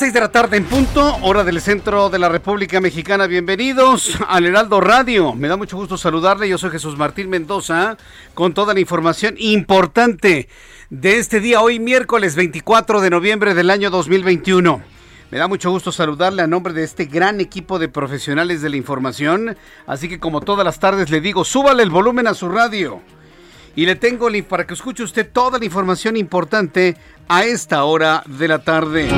Las 6 de la tarde en punto, hora del centro de la República Mexicana. Bienvenidos al Heraldo Radio. Me da mucho gusto saludarle. Yo soy Jesús Martín Mendoza con toda la información importante de este día, hoy miércoles 24 de noviembre del año 2021. Me da mucho gusto saludarle a nombre de este gran equipo de profesionales de la información. Así que como todas las tardes le digo, súbale el volumen a su radio. Y le tengo para que escuche usted toda la información importante a esta hora de la tarde.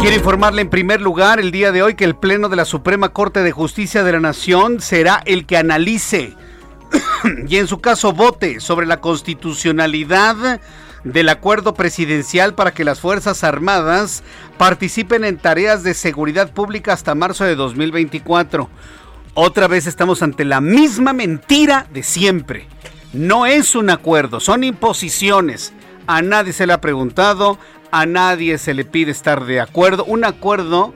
Quiero informarle en primer lugar el día de hoy que el Pleno de la Suprema Corte de Justicia de la Nación será el que analice y en su caso vote sobre la constitucionalidad del acuerdo presidencial para que las Fuerzas Armadas participen en tareas de seguridad pública hasta marzo de 2024. Otra vez estamos ante la misma mentira de siempre. No es un acuerdo, son imposiciones. A nadie se le ha preguntado, a nadie se le pide estar de acuerdo. Un acuerdo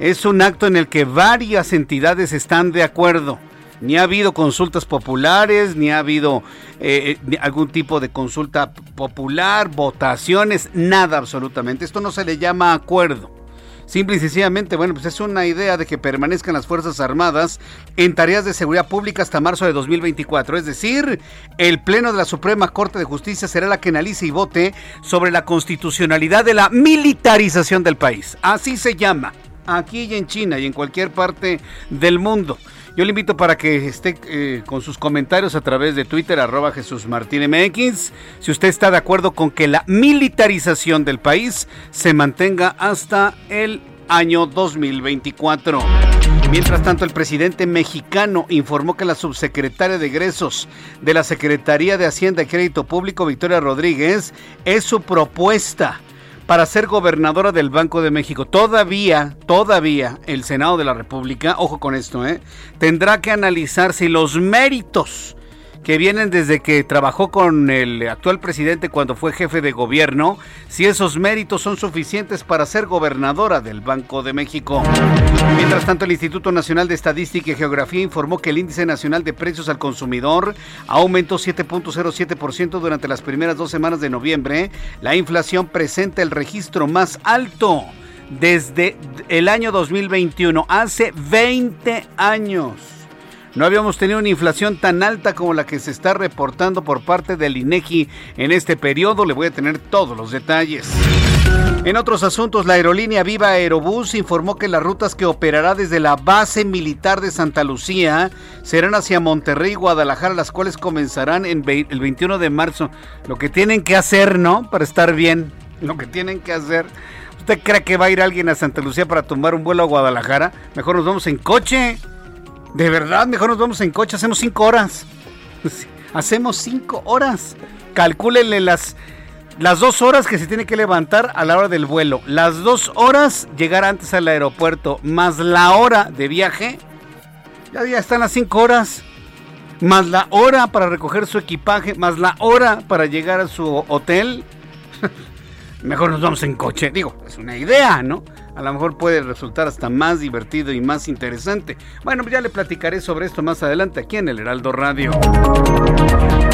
es un acto en el que varias entidades están de acuerdo. Ni ha habido consultas populares, ni ha habido eh, eh, algún tipo de consulta popular, votaciones, nada absolutamente. Esto no se le llama acuerdo. Simple y sencillamente, bueno, pues es una idea de que permanezcan las Fuerzas Armadas en tareas de seguridad pública hasta marzo de 2024. Es decir, el Pleno de la Suprema Corte de Justicia será la que analice y vote sobre la constitucionalidad de la militarización del país. Así se llama, aquí y en China y en cualquier parte del mundo. Yo le invito para que esté eh, con sus comentarios a través de Twitter, arroba Jesús Martín MX, si usted está de acuerdo con que la militarización del país se mantenga hasta el año 2024. Mientras tanto, el presidente mexicano informó que la subsecretaria de egresos de la Secretaría de Hacienda y Crédito Público, Victoria Rodríguez, es su propuesta para ser gobernadora del Banco de México. Todavía, todavía el Senado de la República, ojo con esto, ¿eh? tendrá que analizar si los méritos que vienen desde que trabajó con el actual presidente cuando fue jefe de gobierno, si esos méritos son suficientes para ser gobernadora del Banco de México. Mientras tanto, el Instituto Nacional de Estadística y Geografía informó que el índice nacional de precios al consumidor aumentó 7.07% durante las primeras dos semanas de noviembre. La inflación presenta el registro más alto desde el año 2021, hace 20 años. No habíamos tenido una inflación tan alta como la que se está reportando por parte del INEGI en este periodo. Le voy a tener todos los detalles. En otros asuntos, la aerolínea Viva Aerobús informó que las rutas que operará desde la base militar de Santa Lucía serán hacia Monterrey y Guadalajara, las cuales comenzarán en el 21 de marzo. Lo que tienen que hacer, ¿no? Para estar bien. Lo que tienen que hacer. ¿Usted cree que va a ir alguien a Santa Lucía para tomar un vuelo a Guadalajara? Mejor nos vamos en coche. De verdad, mejor nos vamos en coche, hacemos cinco horas. Hacemos cinco horas. Calcúlenle las, las dos horas que se tiene que levantar a la hora del vuelo. Las dos horas llegar antes al aeropuerto, más la hora de viaje. Ya, ya están las cinco horas. Más la hora para recoger su equipaje, más la hora para llegar a su hotel. mejor nos vamos en coche. Digo, es una idea, ¿no? A lo mejor puede resultar hasta más divertido y más interesante. Bueno, pues ya le platicaré sobre esto más adelante aquí en el Heraldo Radio.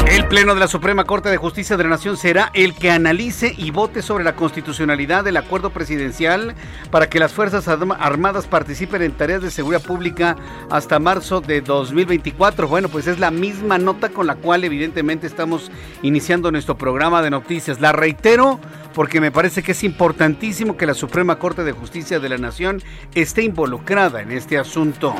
El Pleno de la Suprema Corte de Justicia de la Nación será el que analice y vote sobre la constitucionalidad del acuerdo presidencial para que las Fuerzas Armadas participen en tareas de seguridad pública hasta marzo de 2024. Bueno, pues es la misma nota con la cual evidentemente estamos iniciando nuestro programa de noticias. La reitero porque me parece que es importantísimo que la Suprema Corte de Justicia de la Nación esté involucrada en este asunto.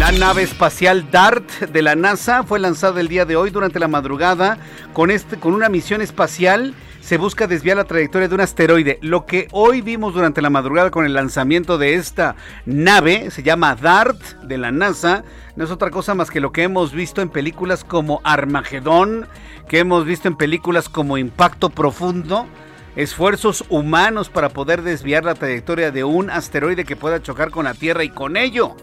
La nave espacial DART de la NASA fue lanzada el día de hoy durante la madrugada con, este, con una misión espacial. Se busca desviar la trayectoria de un asteroide. Lo que hoy vimos durante la madrugada con el lanzamiento de esta nave, se llama DART de la NASA, no es otra cosa más que lo que hemos visto en películas como Armagedón, que hemos visto en películas como Impacto Profundo esfuerzos humanos para poder desviar la trayectoria de un asteroide que pueda chocar con la Tierra y con ello,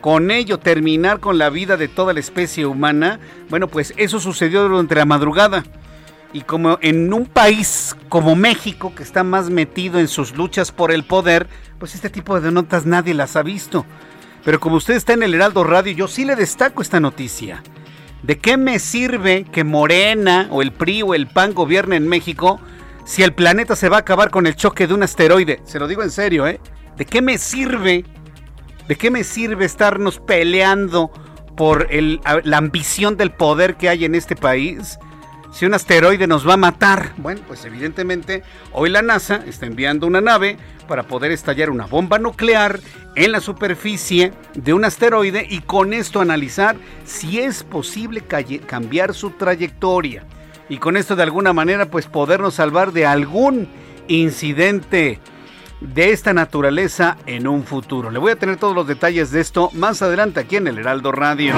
con ello terminar con la vida de toda la especie humana. Bueno, pues eso sucedió durante la madrugada. Y como en un país como México, que está más metido en sus luchas por el poder, pues este tipo de notas nadie las ha visto. Pero como usted está en el Heraldo Radio, yo sí le destaco esta noticia. ¿De qué me sirve que Morena o el PRI o el PAN gobierne en México si el planeta se va a acabar con el choque de un asteroide. Se lo digo en serio, ¿eh? ¿De qué me sirve? ¿De qué me sirve estarnos peleando por la ambición del poder que hay en este país? Si un asteroide nos va a matar. Bueno, pues evidentemente hoy la NASA está enviando una nave para poder estallar una bomba nuclear en la superficie de un asteroide y con esto analizar si es posible cambiar su trayectoria y con esto de alguna manera pues podernos salvar de algún incidente de esta naturaleza en un futuro. Le voy a tener todos los detalles de esto más adelante aquí en el Heraldo Radio.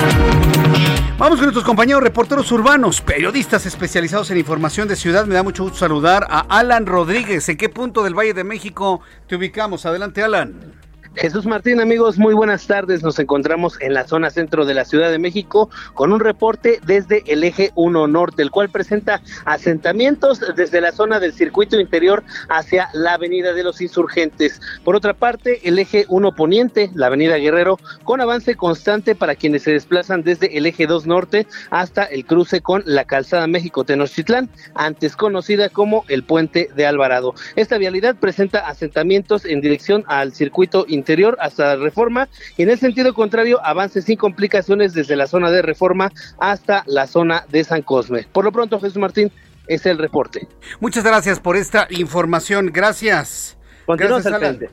Vamos con nuestros compañeros reporteros urbanos, periodistas especializados en información de ciudad. Me da mucho gusto saludar a Alan Rodríguez. ¿En qué punto del Valle de México te ubicamos? Adelante, Alan. Jesús Martín, amigos, muy buenas tardes. Nos encontramos en la zona centro de la Ciudad de México con un reporte desde el eje 1 norte, el cual presenta asentamientos desde la zona del circuito interior hacia la avenida de los insurgentes. Por otra parte, el eje 1 poniente, la avenida Guerrero, con avance constante para quienes se desplazan desde el eje 2 norte hasta el cruce con la calzada México-Tenochtitlán, antes conocida como el puente de Alvarado. Esta vialidad presenta asentamientos en dirección al circuito interior interior hasta Reforma y en el sentido contrario avance sin complicaciones desde la zona de Reforma hasta la zona de San Cosme. Por lo pronto, Jesús Martín, es el reporte. Muchas gracias por esta información. Gracias. Continuamos gracias,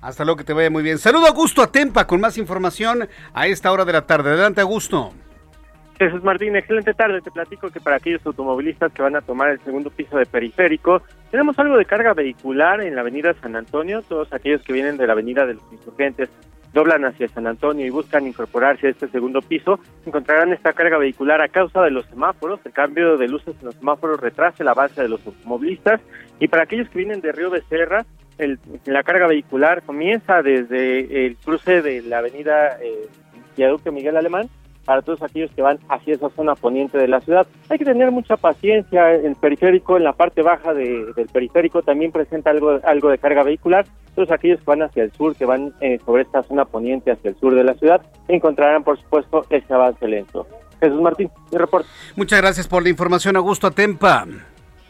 Hasta luego, que te vaya muy bien. Saludo a Augusto Atempa con más información a esta hora de la tarde. Adelante, Augusto. Jesús Martín, excelente tarde. Te platico que para aquellos automovilistas que van a tomar el segundo piso de periférico, tenemos algo de carga vehicular en la avenida San Antonio. Todos aquellos que vienen de la avenida de los insurgentes doblan hacia San Antonio y buscan incorporarse a este segundo piso, encontrarán esta carga vehicular a causa de los semáforos. El cambio de luces en los semáforos retrasa el avance de los automovilistas. Y para aquellos que vienen de Río Becerra, el, la carga vehicular comienza desde el cruce de la avenida eh, Viaducto Miguel Alemán para todos aquellos que van hacia esa zona poniente de la ciudad. Hay que tener mucha paciencia. El periférico, en la parte baja del periférico, también presenta algo, algo de carga vehicular. Todos aquellos que van hacia el sur, que van eh, sobre esta zona poniente hacia el sur de la ciudad, encontrarán, por supuesto, ese avance lento. Jesús Martín, mi reporte. Muchas gracias por la información, Augusto Atempa.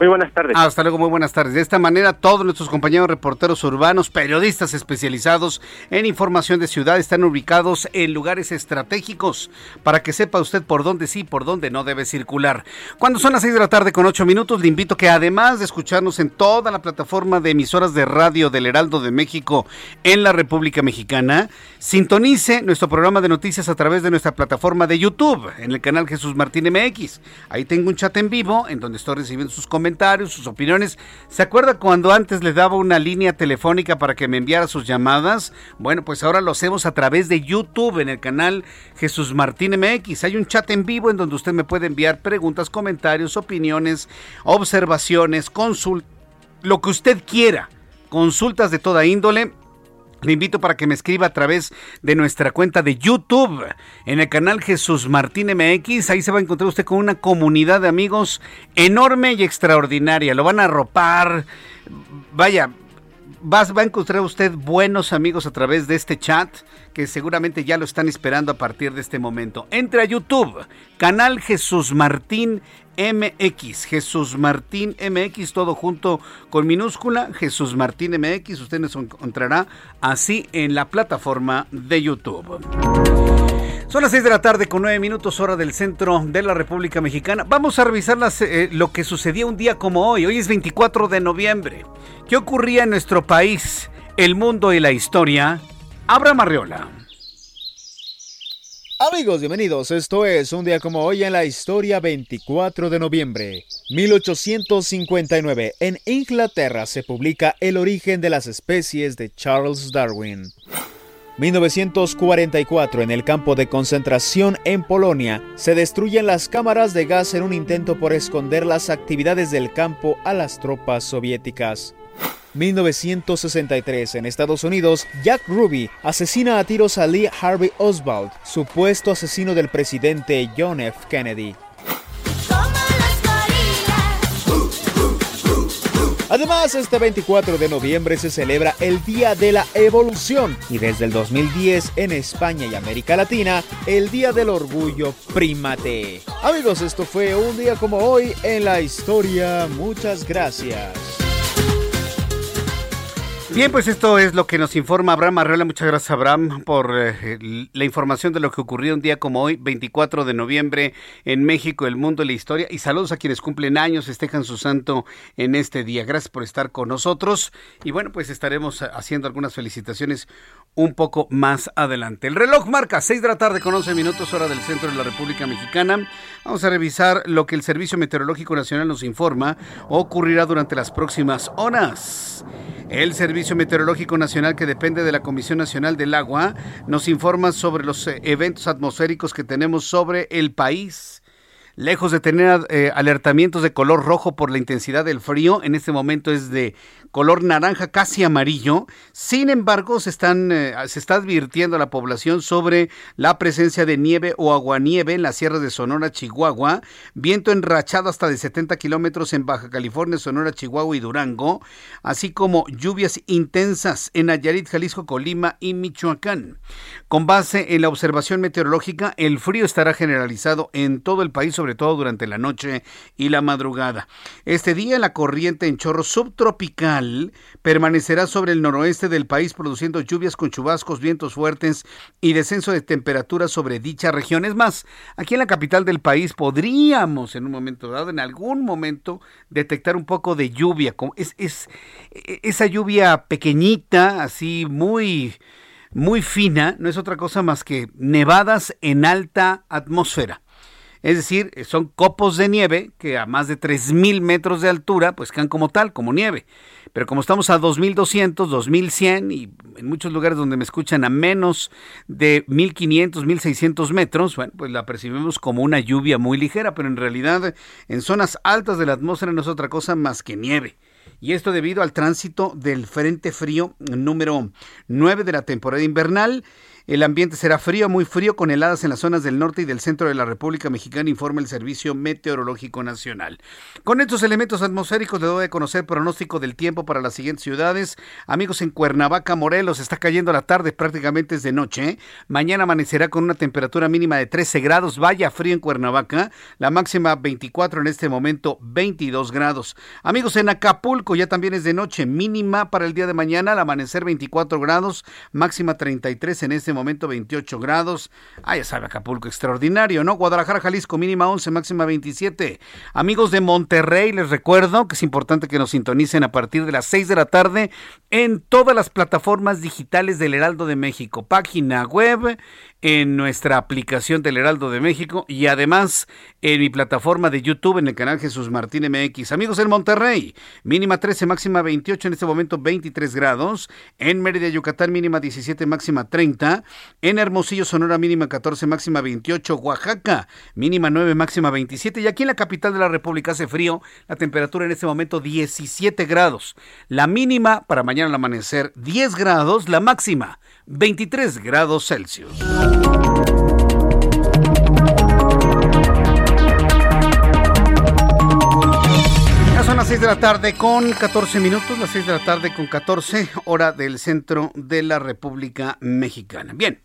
Muy buenas tardes. Hasta luego, muy buenas tardes. De esta manera, todos nuestros compañeros reporteros urbanos, periodistas especializados en información de ciudad, están ubicados en lugares estratégicos para que sepa usted por dónde sí, por dónde no debe circular. Cuando son las seis de la tarde con ocho minutos, le invito que además de escucharnos en toda la plataforma de emisoras de radio del Heraldo de México en la República Mexicana, sintonice nuestro programa de noticias a través de nuestra plataforma de YouTube, en el canal Jesús Martín MX. Ahí tengo un chat en vivo en donde estoy recibiendo sus comentarios sus opiniones. ¿Se acuerda cuando antes le daba una línea telefónica para que me enviara sus llamadas? Bueno, pues ahora lo hacemos a través de YouTube en el canal Jesús Martín MX. Hay un chat en vivo en donde usted me puede enviar preguntas, comentarios, opiniones, observaciones, consultas, lo que usted quiera. Consultas de toda índole Le invito para que me escriba a través de nuestra cuenta de YouTube, en el canal Jesús Martín MX. Ahí se va a encontrar usted con una comunidad de amigos enorme y extraordinaria. Lo van a arropar. Vaya, va, a encontrar usted buenos amigos a través de este chat que seguramente ya lo están esperando a partir de este momento. Entre a YouTube, canal Jesús Martín MX, Jesús Martín MX, todo junto con minúscula, Jesús Martín MX, usted nos encontrará así en la plataforma de YouTube. Son las 6 de la tarde con 9 minutos hora del centro de la República Mexicana. Vamos a revisar eh, lo que sucedió un día como hoy. Hoy es 24 de noviembre. ¿Qué ocurría en nuestro país, el mundo y la historia? Abra Marriola. Amigos, bienvenidos. Esto es un día como hoy en la historia 24 de noviembre. 1859. En Inglaterra se publica El origen de las especies de Charles Darwin. 1944. En el campo de concentración en Polonia se destruyen las cámaras de gas en un intento por esconder las actividades del campo a las tropas soviéticas. 1963 en Estados Unidos, Jack Ruby asesina a tiros a Lee Harvey Oswald, supuesto asesino del presidente John F. Kennedy. Además, este 24 de noviembre se celebra el Día de la Evolución y desde el 2010 en España y América Latina, el Día del Orgullo Primate. Amigos, esto fue un día como hoy en la historia. Muchas gracias. Bien, pues esto es lo que nos informa Abraham Arreola. Muchas gracias, Abraham, por eh, la información de lo que ocurrió un día como hoy, 24 de noviembre, en México, el mundo y la historia. Y saludos a quienes cumplen años, festejan su santo en este día. Gracias por estar con nosotros. Y bueno, pues estaremos haciendo algunas felicitaciones un poco más adelante. El reloj marca 6 de la tarde con 11 minutos, hora del centro de la República Mexicana. Vamos a revisar lo que el Servicio Meteorológico Nacional nos informa ocurrirá durante las próximas horas. El Servicio Meteorológico Nacional, que depende de la Comisión Nacional del Agua, nos informa sobre los eh, eventos atmosféricos que tenemos sobre el país. Lejos de tener eh, alertamientos de color rojo por la intensidad del frío, en este momento es de color naranja casi amarillo. Sin embargo, se, están, eh, se está advirtiendo a la población sobre la presencia de nieve o aguanieve en las sierras de Sonora, Chihuahua, viento enrachado hasta de 70 kilómetros en Baja California, Sonora, Chihuahua y Durango, así como lluvias intensas en Nayarit, Jalisco, Colima y Michoacán. Con base en la observación meteorológica, el frío estará generalizado en todo el país sobre todo durante la noche y la madrugada. Este día la corriente en chorro subtropical permanecerá sobre el noroeste del país produciendo lluvias con chubascos, vientos fuertes y descenso de temperaturas sobre dicha región. Es más, aquí en la capital del país podríamos en un momento dado, en algún momento, detectar un poco de lluvia. Es, es e, esa lluvia pequeñita, así muy muy fina, no es otra cosa más que nevadas en alta atmósfera. Es decir, son copos de nieve que a más de 3.000 metros de altura, pues caen como tal, como nieve. Pero como estamos a 2.200, 2.100 y en muchos lugares donde me escuchan a menos de 1.500, 1.600 metros, bueno, pues la percibimos como una lluvia muy ligera, pero en realidad en zonas altas de la atmósfera no es otra cosa más que nieve. Y esto debido al tránsito del Frente Frío número 9 de la temporada invernal el ambiente será frío, muy frío, con heladas en las zonas del norte y del centro de la República Mexicana, informa el Servicio Meteorológico Nacional. Con estos elementos atmosféricos le doy a conocer pronóstico del tiempo para las siguientes ciudades. Amigos, en Cuernavaca, Morelos, está cayendo la tarde, prácticamente es de noche. Mañana amanecerá con una temperatura mínima de 13 grados. Vaya frío en Cuernavaca. La máxima 24, en este momento 22 grados. Amigos, en Acapulco ya también es de noche. Mínima para el día de mañana, al amanecer 24 grados, máxima 33 en este momento 28 grados. Ah, ya sabe, Acapulco, extraordinario, ¿no? Guadalajara, Jalisco, mínima 11, máxima 27. Amigos de Monterrey, les recuerdo que es importante que nos sintonicen a partir de las 6 de la tarde en todas las plataformas digitales del Heraldo de México. Página web, en nuestra aplicación del Heraldo de México y además en mi plataforma de YouTube en el canal Jesús Martín MX. Amigos en Monterrey, mínima 13, máxima 28, en este momento 23 grados. En Mérida, Yucatán, mínima 17, máxima 30. En Hermosillo, Sonora, mínima 14, máxima 28. Oaxaca, mínima 9, máxima 27. Y aquí en la capital de la República hace frío, la temperatura en este momento 17 grados. La mínima para mañana al amanecer 10 grados, la máxima 23 grados Celsius. Ya son las 6 de la tarde con 14 minutos, las 6 de la tarde con 14, hora del centro de la República Mexicana. Bien.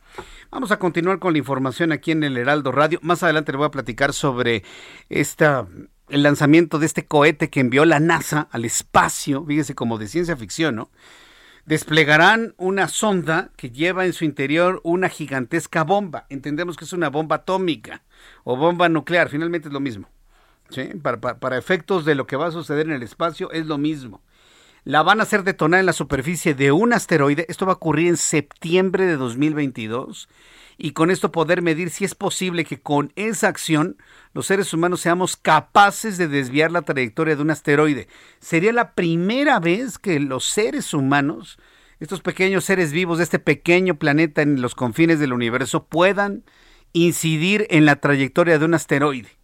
Vamos a continuar con la información aquí en el Heraldo Radio. Más adelante le voy a platicar sobre esta el lanzamiento de este cohete que envió la NASA al espacio, fíjese como de ciencia ficción, ¿no? Desplegarán una sonda que lleva en su interior una gigantesca bomba. Entendemos que es una bomba atómica o bomba nuclear, finalmente es lo mismo. Para, para, efectos de lo que va a suceder en el espacio es lo mismo. La van a hacer detonar en la superficie de un asteroide. Esto va a ocurrir en septiembre de 2022 y con esto poder medir si es posible que con esa acción los seres humanos seamos capaces de desviar la trayectoria de un asteroide. Sería la primera vez que los seres humanos, estos pequeños seres vivos de este pequeño planeta en los confines del universo, puedan incidir en la trayectoria de un asteroide.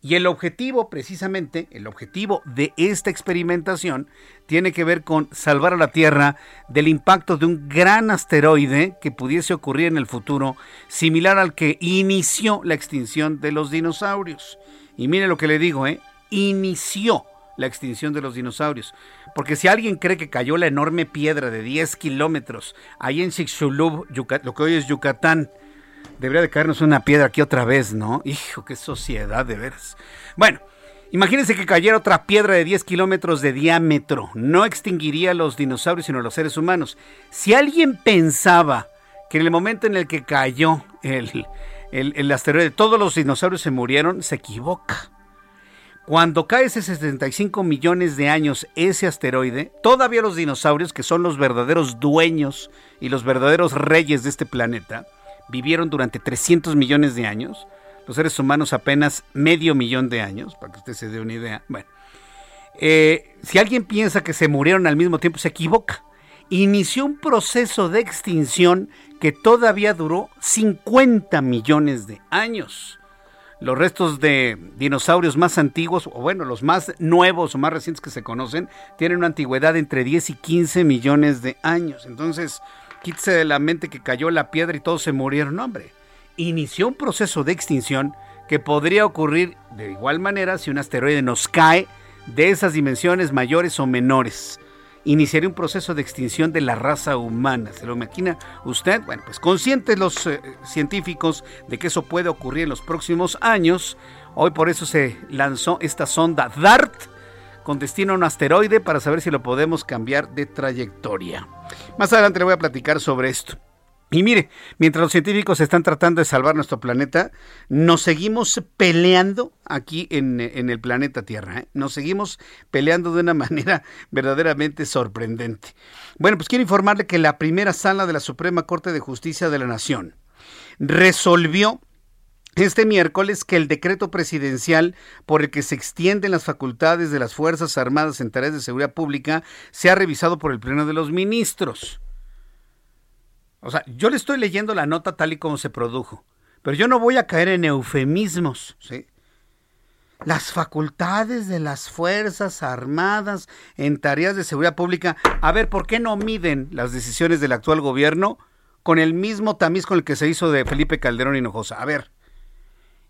Y el objetivo, precisamente, el objetivo de esta experimentación tiene que ver con salvar a la Tierra del impacto de un gran asteroide que pudiese ocurrir en el futuro, similar al que inició la extinción de los dinosaurios. Y mire lo que le digo, ¿eh? Inició la extinción de los dinosaurios. Porque si alguien cree que cayó la enorme piedra de 10 kilómetros ahí en Chicxulub, lo que hoy es Yucatán, Debería de caernos una piedra aquí otra vez, ¿no? Hijo, qué sociedad de veras. Bueno, imagínense que cayera otra piedra de 10 kilómetros de diámetro. No extinguiría a los dinosaurios, sino a los seres humanos. Si alguien pensaba que en el momento en el que cayó el, el, asteroide todos los dinosaurios se murieron, se equivoca. Cuando cae ese 75 millones de años ese asteroide, todavía los dinosaurios, que son los verdaderos dueños y los verdaderos reyes de este planeta, vivieron durante 300 millones de años, los seres humanos apenas medio millón de años, para que usted se dé una idea. Bueno, eh, si alguien piensa que se murieron al mismo tiempo, se equivoca. Inició un proceso de extinción que todavía duró 50 millones de años. Los restos de dinosaurios más antiguos, o bueno, los más nuevos o más recientes que se conocen, tienen una antigüedad entre 10 y 15 millones de años. Entonces, quítese de la mente que cayó la piedra y todos se murieron. Hombre. Inició un proceso de extinción que podría ocurrir de igual manera si un asteroide nos cae de esas dimensiones mayores o menores. Iniciaría un proceso de extinción de la raza humana. ¿Se lo imagina usted? Bueno, pues conscientes los eh, científicos de que eso puede ocurrir en los próximos años, hoy por eso se lanzó esta sonda DART con destino a un asteroide para saber si lo podemos cambiar de trayectoria. Más adelante le voy a platicar sobre esto. Y mire, mientras los científicos están tratando de salvar nuestro planeta, nos seguimos peleando aquí en, el planeta Tierra. ¿eh? Nos seguimos peleando de una manera verdaderamente sorprendente. Bueno, pues quiero informarle que la primera sala de la Suprema Corte de Justicia de la Nación resolvió este miércoles que el decreto presidencial por el que se extienden las facultades de las Fuerzas Armadas en tareas de seguridad pública sea revisado por el Pleno de los Ministros. O sea, yo le estoy leyendo la nota tal y como se produjo, pero yo no voy a caer en eufemismos, ¿sí? Las facultades de las Fuerzas Armadas en tareas de seguridad pública. A ver, ¿por qué no miden las decisiones del actual gobierno con el mismo tamiz con el que se hizo de Felipe Calderón Hinojosa? A ver,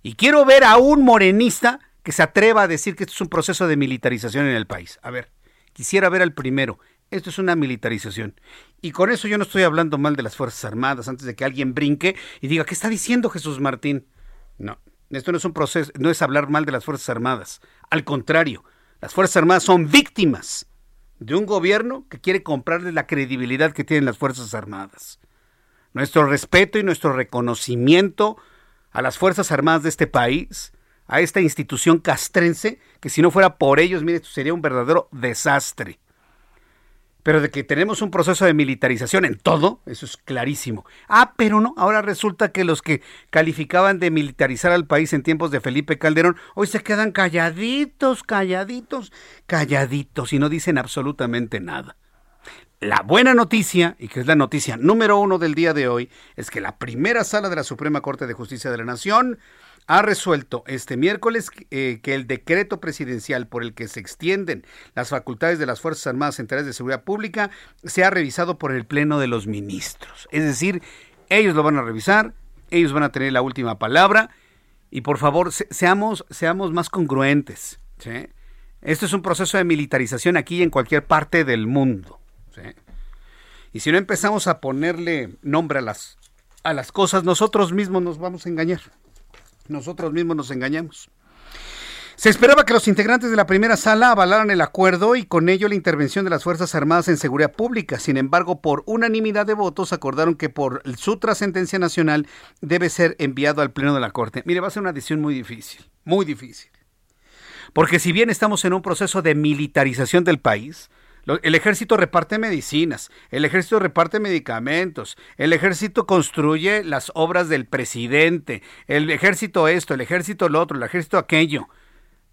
y quiero ver a un morenista que se atreva a decir que esto es un proceso de militarización en el país. A ver, quisiera ver al primero. Esto es una militarización. Y con eso yo no estoy hablando mal de las Fuerzas Armadas antes de que alguien brinque y diga, ¿qué está diciendo Jesús Martín? No, esto no es un proceso, no es hablar mal de las Fuerzas Armadas. Al contrario, las Fuerzas Armadas son víctimas de un gobierno que quiere comprarle la credibilidad que tienen las Fuerzas Armadas. Nuestro respeto y nuestro reconocimiento a las Fuerzas Armadas de este país, a esta institución castrense, que si no fuera por ellos, mire, esto sería un verdadero desastre. Pero de que tenemos un proceso de militarización en todo, eso es clarísimo. Ah, pero no, ahora resulta que los que calificaban de militarizar al país en tiempos de Felipe Calderón, hoy se quedan calladitos, calladitos, calladitos y no dicen absolutamente nada. La buena noticia, y que es la noticia número uno del día de hoy, es que la primera sala de la Suprema Corte de Justicia de la Nación ha resuelto este miércoles eh, que el decreto presidencial por el que se extienden las facultades de las Fuerzas Armadas en tareas de seguridad pública sea revisado por el Pleno de los Ministros. Es decir, ellos lo van a revisar, ellos van a tener la última palabra y por favor seamos, seamos más congruentes. Esto es un proceso de militarización aquí y en cualquier parte del mundo. Y si no empezamos a ponerle nombre a las, a las cosas, nosotros mismos nos vamos a engañar. Nosotros mismos nos engañamos. Se esperaba que los integrantes de la primera sala avalaran el acuerdo y con ello la intervención de las Fuerzas Armadas en seguridad pública. Sin embargo, por unanimidad de votos acordaron que por su trascendencia nacional debe ser enviado al Pleno de la Corte. Mire, va a ser una decisión muy difícil, muy difícil. Porque si bien estamos en un proceso de militarización del país, el ejército reparte medicinas, el ejército reparte medicamentos, el ejército construye las obras del presidente, el ejército esto, el ejército lo otro, el ejército aquello.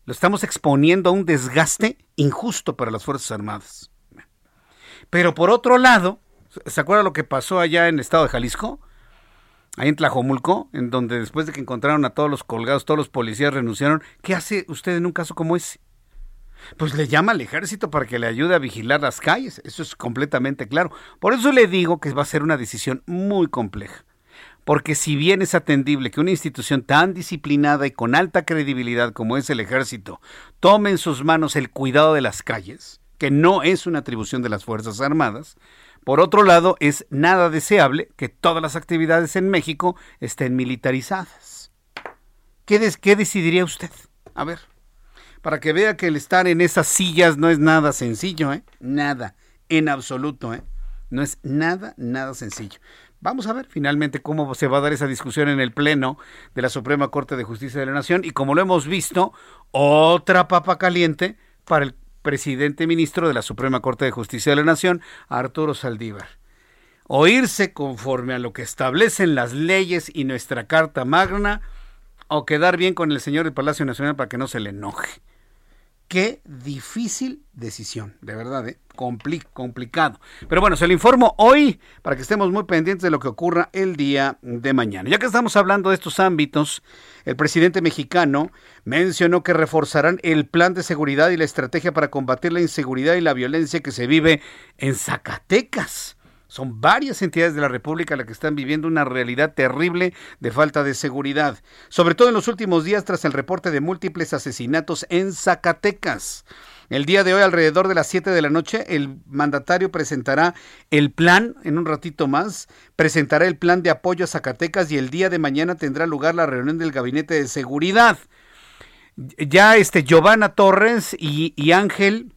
Lo estamos exponiendo a un desgaste injusto para las Fuerzas Armadas. Pero por otro lado, ¿se acuerda lo que pasó allá en el estado de Jalisco? Ahí en Tlajomulco, en donde después de que encontraron a todos los colgados, todos los policías renunciaron. ¿Qué hace usted en un caso como ese? Pues le llama al ejército para que le ayude a vigilar las calles. Eso es completamente claro. Por eso le digo que va a ser una decisión muy compleja. Porque si bien es atendible que una institución tan disciplinada y con alta credibilidad como es el ejército tome en sus manos el cuidado de las calles, que no es una atribución de las Fuerzas Armadas, por otro lado es nada deseable que todas las actividades en México estén militarizadas. ¿Qué, qué decidiría usted? A ver para que vea que el estar en esas sillas no es nada sencillo, ¿eh? Nada, en absoluto, ¿eh? No es nada, nada sencillo. Vamos a ver finalmente cómo se va a dar esa discusión en el Pleno de la Suprema Corte de Justicia de la Nación y como lo hemos visto, otra papa caliente para el presidente ministro de la Suprema Corte de Justicia de la Nación, Arturo Saldívar. Oírse conforme a lo que establecen las leyes y nuestra Carta Magna o quedar bien con el señor del Palacio Nacional para que no se le enoje. Qué difícil decisión, de verdad, ¿eh? complicado. Pero bueno, se lo informo hoy para que estemos muy pendientes de lo que ocurra el día de mañana. Ya que estamos hablando de estos ámbitos, el presidente mexicano mencionó que reforzarán el plan de seguridad y la estrategia para combatir la inseguridad y la violencia que se vive en Zacatecas. Son varias entidades de la República las que están viviendo una realidad terrible de falta de seguridad, sobre todo en los últimos días tras el reporte de múltiples asesinatos en Zacatecas. El día de hoy, alrededor de las 7 de la noche, el mandatario presentará el plan, en un ratito más, presentará el plan de apoyo a Zacatecas y el día de mañana tendrá lugar la reunión del Gabinete de Seguridad. Ya este Giovanna Torres y, y Ángel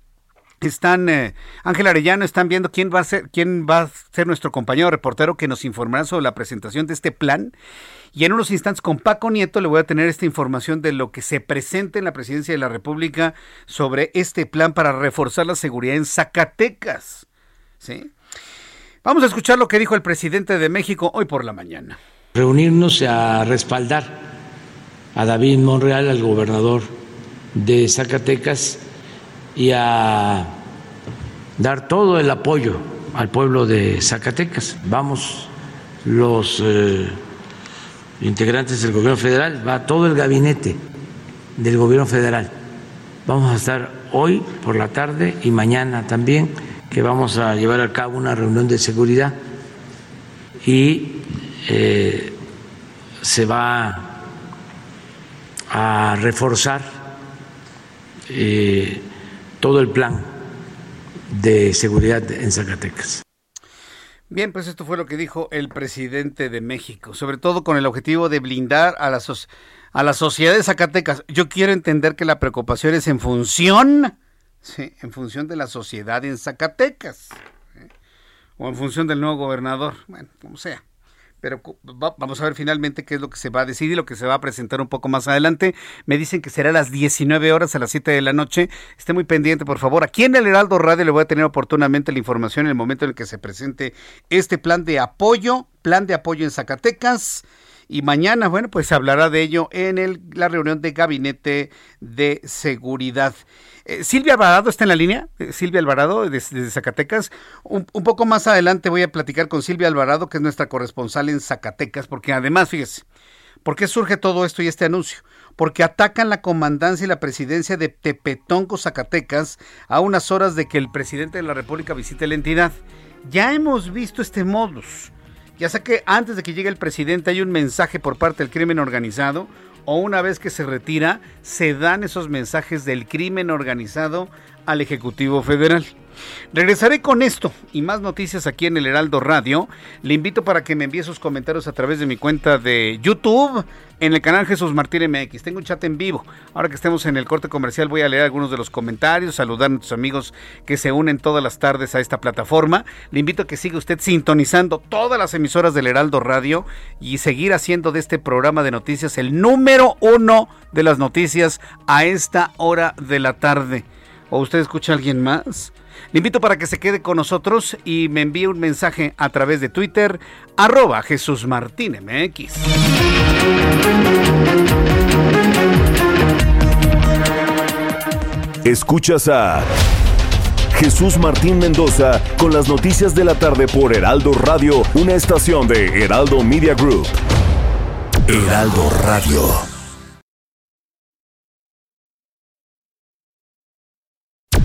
están eh, Ángel Arellano están viendo quién va a ser quién va a ser nuestro compañero reportero que nos informará sobre la presentación de este plan y en unos instantes con Paco Nieto le voy a tener esta información de lo que se presenta en la presidencia de la República sobre este plan para reforzar la seguridad en Zacatecas. ¿Sí? Vamos a escuchar lo que dijo el presidente de México hoy por la mañana. Reunirnos a respaldar a David Monreal, al gobernador de Zacatecas, y a dar todo el apoyo al pueblo de Zacatecas. Vamos los eh, integrantes del gobierno federal, va todo el gabinete del gobierno federal. Vamos a estar hoy por la tarde y mañana también, que vamos a llevar a cabo una reunión de seguridad y eh, se va a reforzar eh, todo el plan de seguridad en Zacatecas. Bien, pues esto fue lo que dijo el presidente de México, sobre todo con el objetivo de blindar a la, a la sociedad de Zacatecas. Yo quiero entender que la preocupación es en función, sí, en función de la sociedad en Zacatecas, o en función del nuevo gobernador, bueno, como sea. Pero vamos a ver finalmente qué es lo que se va a decidir, lo que se va a presentar un poco más adelante. Me dicen que será a las 19 horas, a las 7 de la noche. Esté muy pendiente, por favor. Aquí en el Heraldo Radio le voy a tener oportunamente la información en el momento en el que se presente este plan de apoyo, plan de apoyo en Zacatecas. Y mañana, bueno, pues se hablará de ello en el, la reunión de gabinete de seguridad. Eh, Silvia Alvarado está en la línea, eh, Silvia Alvarado desde, Zacatecas. Un, poco más adelante voy a platicar con Silvia Alvarado, que es nuestra corresponsal en Zacatecas, porque además, fíjese, ¿por qué surge todo esto y este anuncio? Porque atacan la comandancia y la presidencia de Tepetonco, Zacatecas, a unas horas de que el presidente de la República visite la entidad. Ya hemos visto este modus. Ya sé que antes de que llegue el presidente hay un mensaje por parte del crimen organizado, o una vez que se retira, se dan esos mensajes del crimen organizado al Ejecutivo Federal. Regresaré con esto y más noticias aquí en el Heraldo Radio. Le invito para que me envíe sus comentarios a través de mi cuenta de YouTube en el canal Jesús Martín MX. Tengo un chat en vivo. Ahora que estemos en el corte comercial voy a leer algunos de los comentarios, saludar a nuestros amigos que se unen todas las tardes a esta plataforma. Le invito a que siga usted sintonizando todas las emisoras del Heraldo Radio y seguir haciendo de este programa de noticias el número uno de las noticias a esta hora de la tarde. ¿O usted escucha a alguien más? Le invito para que se quede con nosotros y me envíe un mensaje a través de Twitter, arroba Jesús Martín MX. Escuchas a Jesús Martín Mendoza con las noticias de la tarde por Heraldo Radio, una estación de Heraldo Media Group. Heraldo Radio.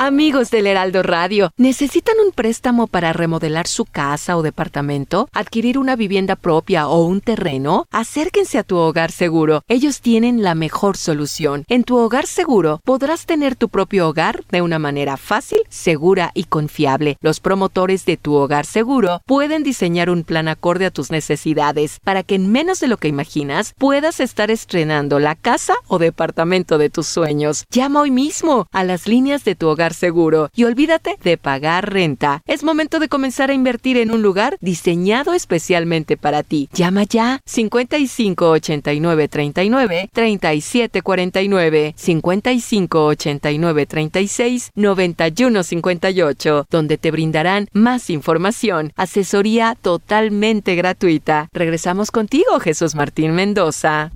Amigos del Heraldo Radio, ¿necesitan un préstamo para remodelar su casa o departamento? ¿Adquirir una vivienda propia o un terreno? Acérquense a tu hogar seguro. Ellos tienen la mejor solución. En tu hogar seguro podrás tener tu propio hogar de una manera fácil, segura y confiable. Los promotores de tu hogar seguro pueden diseñar un plan acorde a tus necesidades para que en menos de lo que imaginas puedas estar estrenando la casa o departamento de tus sueños. Llama hoy mismo a las líneas de tu hogar seguro y olvídate de pagar renta. Es momento de comenzar a invertir en un lugar diseñado especialmente para ti. Llama ya 55 89 39 37 49 55 89 36 91 58 donde te brindarán más información, asesoría totalmente gratuita. Regresamos contigo, Jesús Martín Mendoza.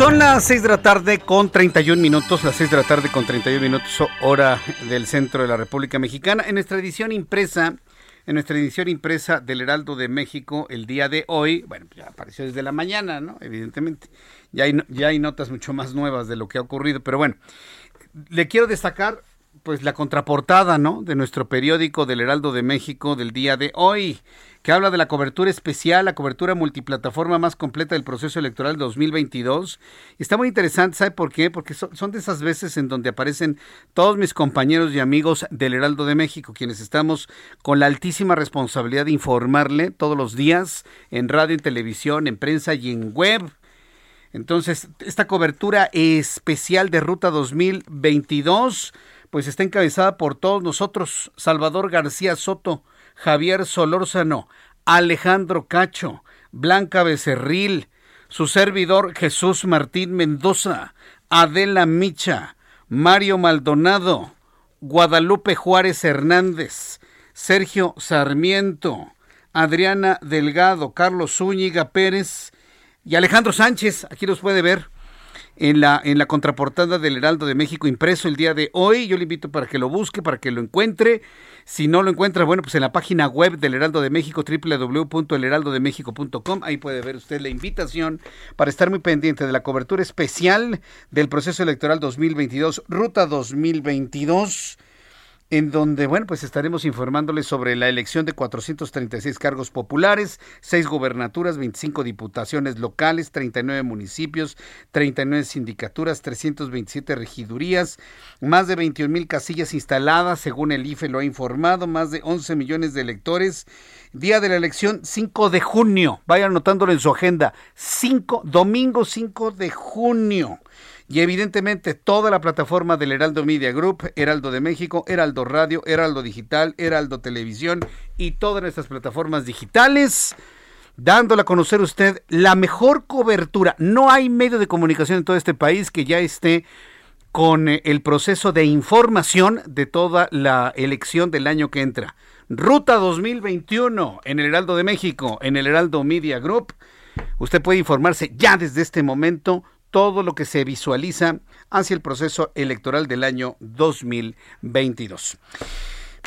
Son las 6 de la tarde con 31 minutos, las 6 de la tarde con 31 minutos, hora del centro de la República Mexicana. En nuestra edición impresa, en nuestra edición impresa del Heraldo de México, el día de hoy, bueno, ya apareció desde la mañana, ¿no? Evidentemente. Ya hay, ya hay notas mucho más nuevas de lo que ha ocurrido, pero bueno, le quiero destacar pues la contraportada, ¿no? De nuestro periódico del Heraldo de México del día de hoy que habla de la cobertura especial, la cobertura multiplataforma más completa del proceso electoral 2022. Y está muy interesante, ¿sabe por qué? Porque son, de esas veces en donde aparecen todos mis compañeros y amigos del Heraldo de México, quienes estamos con la altísima responsabilidad de informarle todos los días en radio, en televisión, en prensa y en web. Entonces, esta cobertura especial de Ruta 2022, pues está encabezada por todos nosotros, Salvador García Soto, Javier Solórzano, Alejandro Cacho, Blanca Becerril, su servidor Jesús Martín Mendoza, Adela Micha, Mario Maldonado, Guadalupe Juárez Hernández, Sergio Sarmiento, Adriana Delgado, Carlos Zúñiga Pérez y Alejandro Sánchez. Aquí los puede ver en la, en la contraportada del Heraldo de México impreso el día de hoy. Yo le invito para que lo busque, para que lo encuentre. Si no lo encuentra, bueno, pues en la página web del Heraldo de México, www.elheraldodemexico.com, ahí puede ver usted la invitación para estar muy pendiente de la cobertura especial del proceso electoral 2022, Ruta 2022. En donde, bueno, pues estaremos informándoles sobre la elección de 436 cargos populares, 6 gobernaturas, 25 diputaciones locales, 39 municipios, 39 sindicaturas, 327 regidurías, más de 21 mil casillas instaladas, según el IFE lo ha informado, más de 11 millones de electores. Día de la elección, 5 de junio. Vayan anotándolo en su agenda. 5, domingo 5 de junio. Y evidentemente toda la plataforma del Heraldo Media Group, Heraldo de México, Heraldo Radio, Heraldo Digital, Heraldo Televisión y todas nuestras plataformas digitales, dándole a conocer usted la mejor cobertura. No hay medio de comunicación en todo este país que ya esté con eh, el proceso de información de toda la elección del año que entra. Ruta 2021 en el Heraldo de México, en el Heraldo Media Group. Usted puede informarse ya desde este momento todo lo que se visualiza hacia el proceso electoral del año 2022.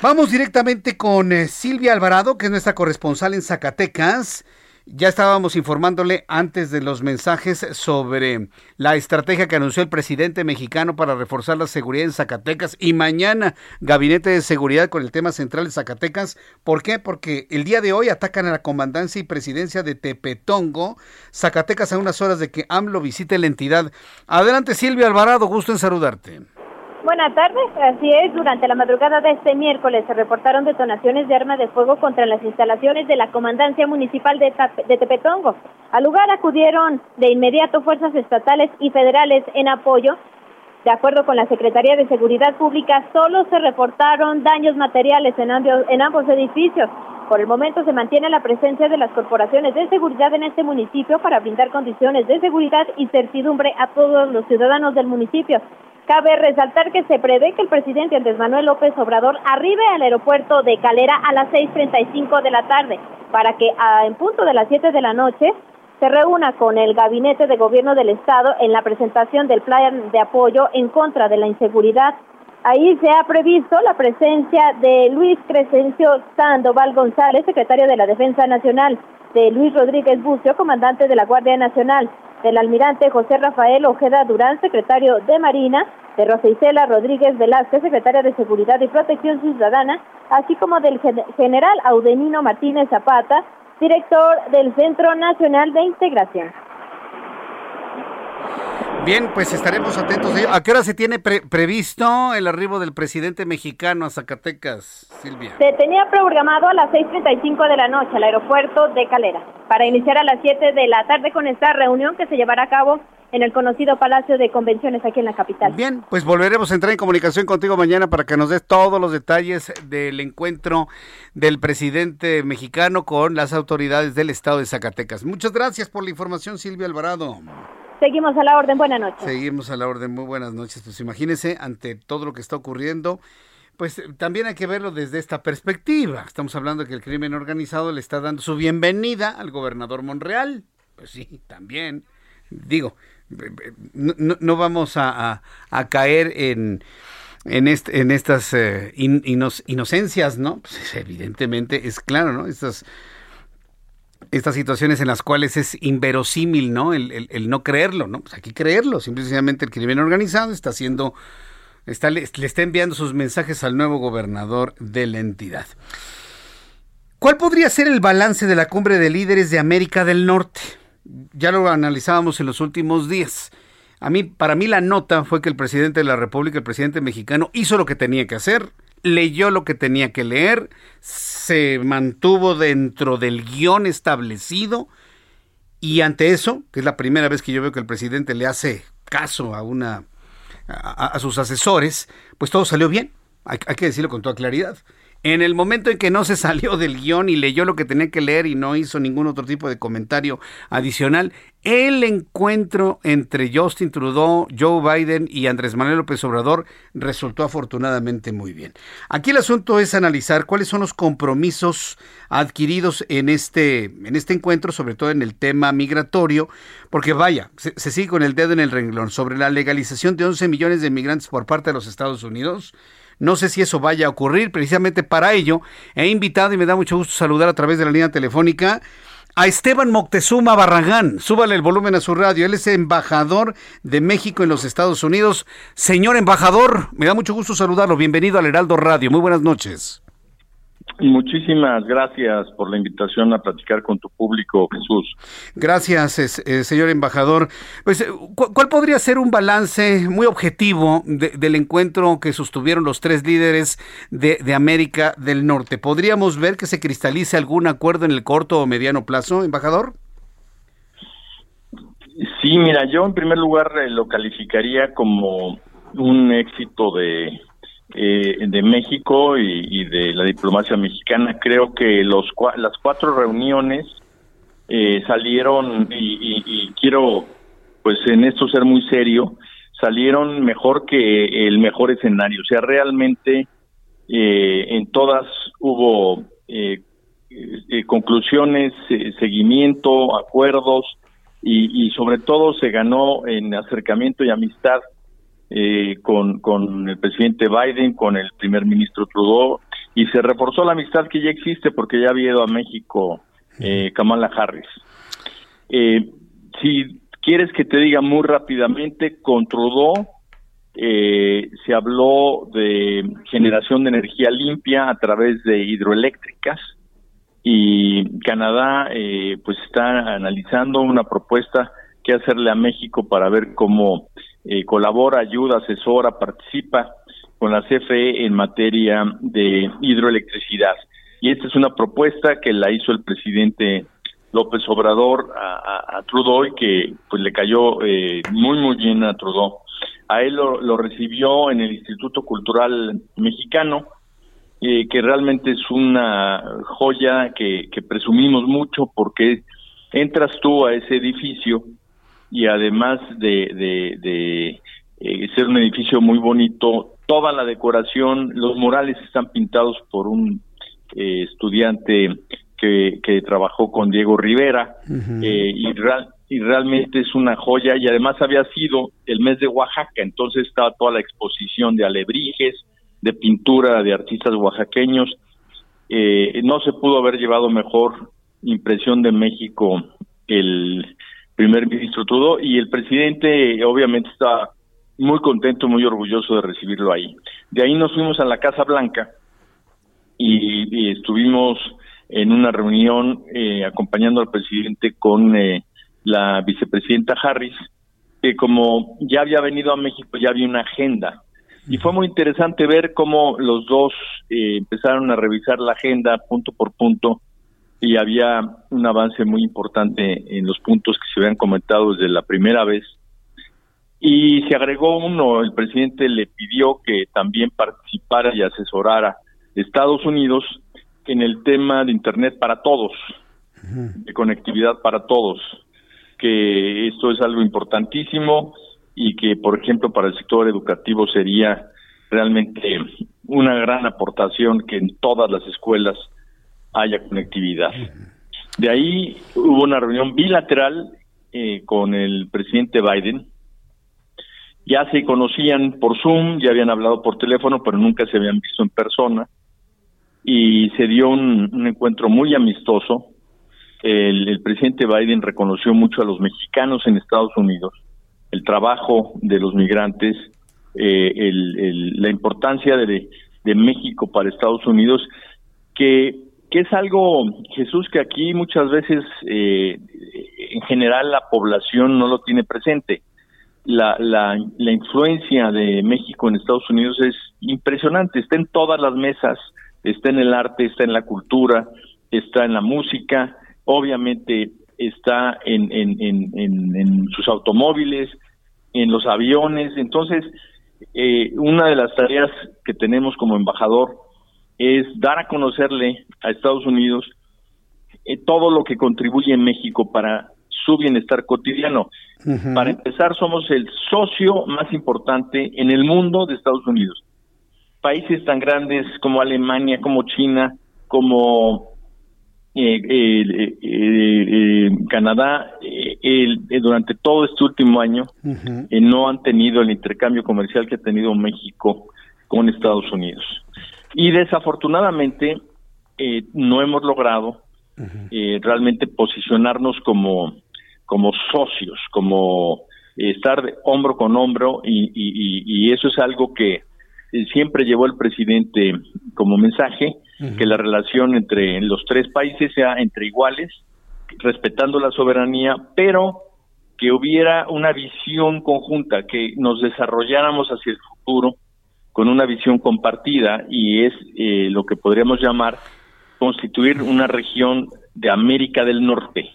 Vamos directamente con eh, Silvia Alvarado, que es nuestra corresponsal en Zacatecas. Ya estábamos informándole antes de los mensajes sobre la estrategia que anunció el presidente mexicano para reforzar la seguridad en Zacatecas y mañana Gabinete de Seguridad con el tema central de Zacatecas. ¿Por qué? Porque el día de hoy atacan a la comandancia y presidencia de Tepetongo, Zacatecas a unas horas de que AMLO visite la entidad. Adelante Silvia Alvarado, gusto en saludarte. Buenas tardes, así es, durante la madrugada de este miércoles se reportaron detonaciones de arma de fuego contra las instalaciones de la Comandancia Municipal de, de Tepetongo. Al lugar acudieron de inmediato fuerzas estatales y federales en apoyo. De acuerdo con la Secretaría de Seguridad Pública, solo se reportaron daños materiales en ambos edificios. Por el momento se mantiene la presencia de las corporaciones de seguridad en este municipio para brindar condiciones de seguridad y certidumbre a todos los ciudadanos del municipio. Cabe resaltar que se prevé que el presidente Andrés Manuel López Obrador arribe al aeropuerto de Calera a las 6.35 de la tarde para que a, en punto de las 7 de la noche se reúna con el gabinete de gobierno del estado en la presentación del plan de apoyo en contra de la inseguridad. Ahí se ha previsto la presencia de Luis Crescencio Sandoval González, secretario de la Defensa Nacional, de Luis Rodríguez Bucio, comandante de la Guardia Nacional, del almirante José Rafael Ojeda Durán, secretario de Marina, de Rosa Isela Rodríguez Velázquez, secretaria de Seguridad y Protección Ciudadana, así como del general Audenino Martínez Zapata, director del Centro Nacional de Integración. Bien, pues estaremos atentos. ¿A qué hora se tiene previsto el arribo del presidente mexicano a Zacatecas, Silvia? Se tenía programado a las 6.35 de la noche al aeropuerto de Calera para iniciar a las 7 de la tarde con esta reunión que se llevará a cabo en el conocido Palacio de Convenciones aquí en la capital. Bien, pues volveremos a entrar en comunicación contigo mañana para que nos des todos los detalles del encuentro del presidente mexicano con las autoridades del estado de Zacatecas. Muchas gracias por la información, Silvia Alvarado. Seguimos a la orden, buenas noches. Seguimos a la orden, muy buenas noches. Pues imagínense, ante todo lo que está ocurriendo, pues también hay que verlo desde esta perspectiva. Estamos hablando de que el crimen organizado le está dando su bienvenida al gobernador Monreal. Pues sí, también. Digo, no, vamos a, caer en, en, en estas eh, inocencias, ¿no? Pues evidentemente es claro, ¿no? Estas estas situaciones en las cuales es inverosímil, ¿no? El, no creerlo, ¿no? Pues hay que creerlo. Simplemente el crimen organizado está haciendo, está, le, está enviando sus mensajes al nuevo gobernador de la entidad. ¿Cuál podría ser el balance de la cumbre de líderes de América del Norte? Ya lo analizábamos en los últimos días. A mí, para mí la nota fue que el presidente de la República, el presidente mexicano, hizo lo que tenía que hacer, leyó lo que tenía que leer, se mantuvo dentro del guion establecido y ante eso, que es la primera vez que yo veo que el presidente le hace caso a una a, sus asesores, pues todo salió bien. hay, que decirlo con toda claridad. En el momento en que no se salió del guion y leyó lo que tenía que leer y no hizo ningún otro tipo de comentario adicional, el encuentro entre Justin Trudeau, Joe Biden y Andrés Manuel López Obrador resultó afortunadamente muy bien. Aquí el asunto es analizar cuáles son los compromisos adquiridos en este, en este encuentro, sobre todo en el tema migratorio, porque vaya, se, se sigue con el dedo en el renglón sobre la legalización de 11 millones de migrantes por parte de los Estados Unidos no sé si eso vaya a ocurrir. Precisamente para ello he invitado y me da mucho gusto saludar a través de la línea telefónica a Esteban Moctezuma Barragán. Súbale el volumen a su radio. Él es embajador de México en los Estados Unidos. Señor embajador, me da mucho gusto saludarlo. Bienvenido al Heraldo Radio. Muy buenas noches. Muchísimas gracias por la invitación a platicar con tu público, Jesús. Gracias, eh, señor embajador. Pues, eh, ¿cuál podría ser un balance muy objetivo del encuentro que sostuvieron los tres líderes de, de, América del Norte? ¿Podríamos ver que se cristalice algún acuerdo en el corto o mediano plazo, embajador? Sí, mira, yo en primer lugar eh, lo calificaría como un éxito de eh, de México y, de la diplomacia mexicana. Creo que los las cuatro reuniones eh, salieron y, quiero, pues en esto ser muy serio, salieron mejor que el mejor escenario. O sea, realmente eh, en todas hubo conclusiones, seguimiento, acuerdos y, y sobre todo se ganó en acercamiento y amistad eh, con, con el presidente Biden, con el primer ministro Trudeau, y se reforzó la amistad que ya existe porque ya había ido a México eh, Kamala Harris. Eh, si quieres que te diga muy rápidamente, con Trudeau eh, se habló de generación de energía limpia a través de hidroeléctricas y Canadá eh, pues está analizando una propuesta que hacerle a México para ver cómo eh, colabora, ayuda, asesora, participa con la CFE en materia de hidroelectricidad. Y esta es una propuesta que la hizo el presidente López Obrador a, Trudeau y que pues le cayó eh, muy muy bien a Trudeau. A él lo, recibió en el Instituto Cultural Mexicano, eh, que realmente es una joya que, que presumimos mucho porque entras tú a ese edificio y además de, de, eh, ser un edificio muy bonito, toda la decoración, los murales están pintados por un eh, estudiante que, que, trabajó con Diego Rivera eh, y, y realmente es una joya y además había sido el mes de Oaxaca, entonces estaba toda la exposición de alebrijes, de pintura de artistas oaxaqueños. no se pudo haber llevado mejor impresión de México el primer ministro Trudeau y el presidente obviamente está muy contento, muy orgulloso de recibirlo ahí. De ahí nos fuimos a la Casa Blanca y, estuvimos en una reunión eh, acompañando al presidente con eh, la vicepresidenta Harris, que como ya había venido a México, ya había una agenda. Y fue muy interesante ver cómo los dos eh, empezaron a revisar la agenda punto por punto y había un avance muy importante en los puntos que se habían comentado desde la primera vez. Y se agregó uno, el presidente le pidió que también participara y asesorara Estados Unidos en el tema de Internet para todos, de conectividad para todos, que esto es algo importantísimo y que, por ejemplo, para el sector educativo sería realmente una gran aportación que en todas las escuelas haya conectividad. De ahí hubo una reunión bilateral eh, con el presidente Biden. Ya se conocían por Zoom, ya habían hablado por teléfono, pero nunca se habían visto en persona. Y se dio un, encuentro muy amistoso. El, presidente Biden reconoció mucho a los mexicanos en Estados Unidos, el trabajo de los migrantes, eh, la importancia de, de México para Estados Unidos, que que es algo, Jesús, que aquí muchas veces eh, en general la población no lo tiene presente. La, la, influencia de México en Estados Unidos es impresionante, está en todas las mesas, está en el arte, está en la cultura, está en la música, obviamente está en, en, en, en sus automóviles, en los aviones. Entonces, eh, una de las tareas que tenemos como embajador es dar a conocerle a Estados Unidos eh, todo lo que contribuye en México para su bienestar cotidiano. Para empezar, somos el socio más importante en el mundo de Estados Unidos. Países tan grandes como Alemania, como China, como eh, eh, Canadá, durante todo este último año, no han tenido el intercambio comercial que ha tenido México con Estados Unidos. Y desafortunadamente eh, no hemos logrado eh, realmente posicionarnos como, como socios, como estar hombro con hombro y, y, eso es algo que eh, siempre llevó el presidente como mensaje, que la relación entre los tres países sea entre iguales, respetando la soberanía, pero que hubiera una visión conjunta, que nos desarrolláramos hacia el futuro con una visión compartida y es eh, lo que podríamos llamar constituir una región de América del Norte.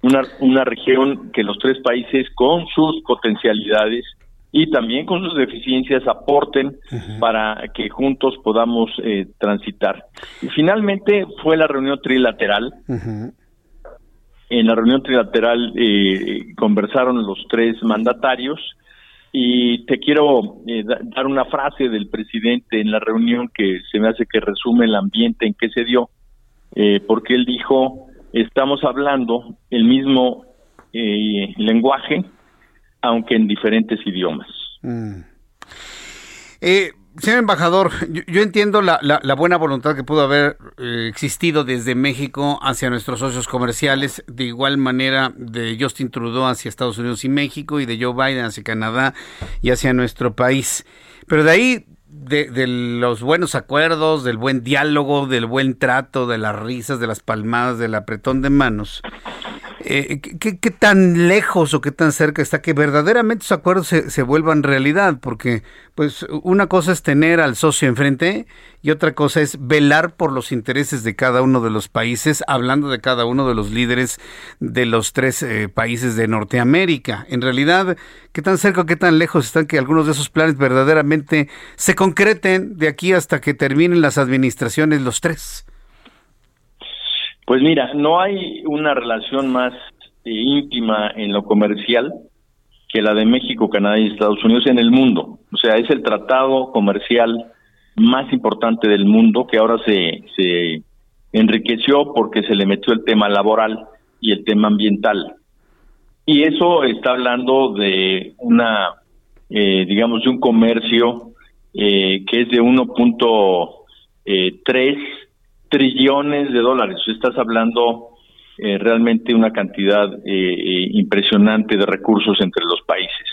Una, una región que los tres países con sus potencialidades y también con sus deficiencias aporten para que juntos podamos eh, transitar. Y finalmente fue la reunión trilateral. En la reunión trilateral eh, conversaron los tres mandatarios y te quiero eh, dar una frase del presidente en la reunión que se me hace que resume el ambiente en que se dio, eh, porque él dijo, estamos hablando el mismo eh, lenguaje, aunque en diferentes idiomas. Mm. Señor embajador, yo, entiendo la, buena voluntad que pudo haber eh, existido desde México hacia nuestros socios comerciales, de igual manera de Justin Trudeau hacia Estados Unidos y México y de Joe Biden hacia Canadá y hacia nuestro país. Pero de ahí, de, de los buenos acuerdos, del buen diálogo, del buen trato, de las risas, de las palmadas, del apretón de manos, eh, ¿qué, tan lejos o qué tan cerca está que verdaderamente esos acuerdos se, vuelvan realidad? Porque, pues, una cosa es tener al socio enfrente y otra cosa es velar por los intereses de cada uno de los países, hablando de cada uno de los líderes de los tres eh, países de Norteamérica. En realidad, ¿qué tan cerca o qué tan lejos están que algunos de esos planes verdaderamente se concreten de aquí hasta que terminen las administraciones los tres? Pues mira, no hay una relación más eh, íntima en lo comercial que la de México, Canadá y Estados Unidos en el mundo. O sea, es el tratado comercial más importante del mundo que ahora se, se enriqueció porque se le metió el tema laboral y el tema ambiental. Y eso está hablando de una, eh, digamos, de un comercio eh, que es de 1.3 trillones de dólares. Estás hablando eh, realmente una cantidad eh, eh, impresionante de recursos entre los países.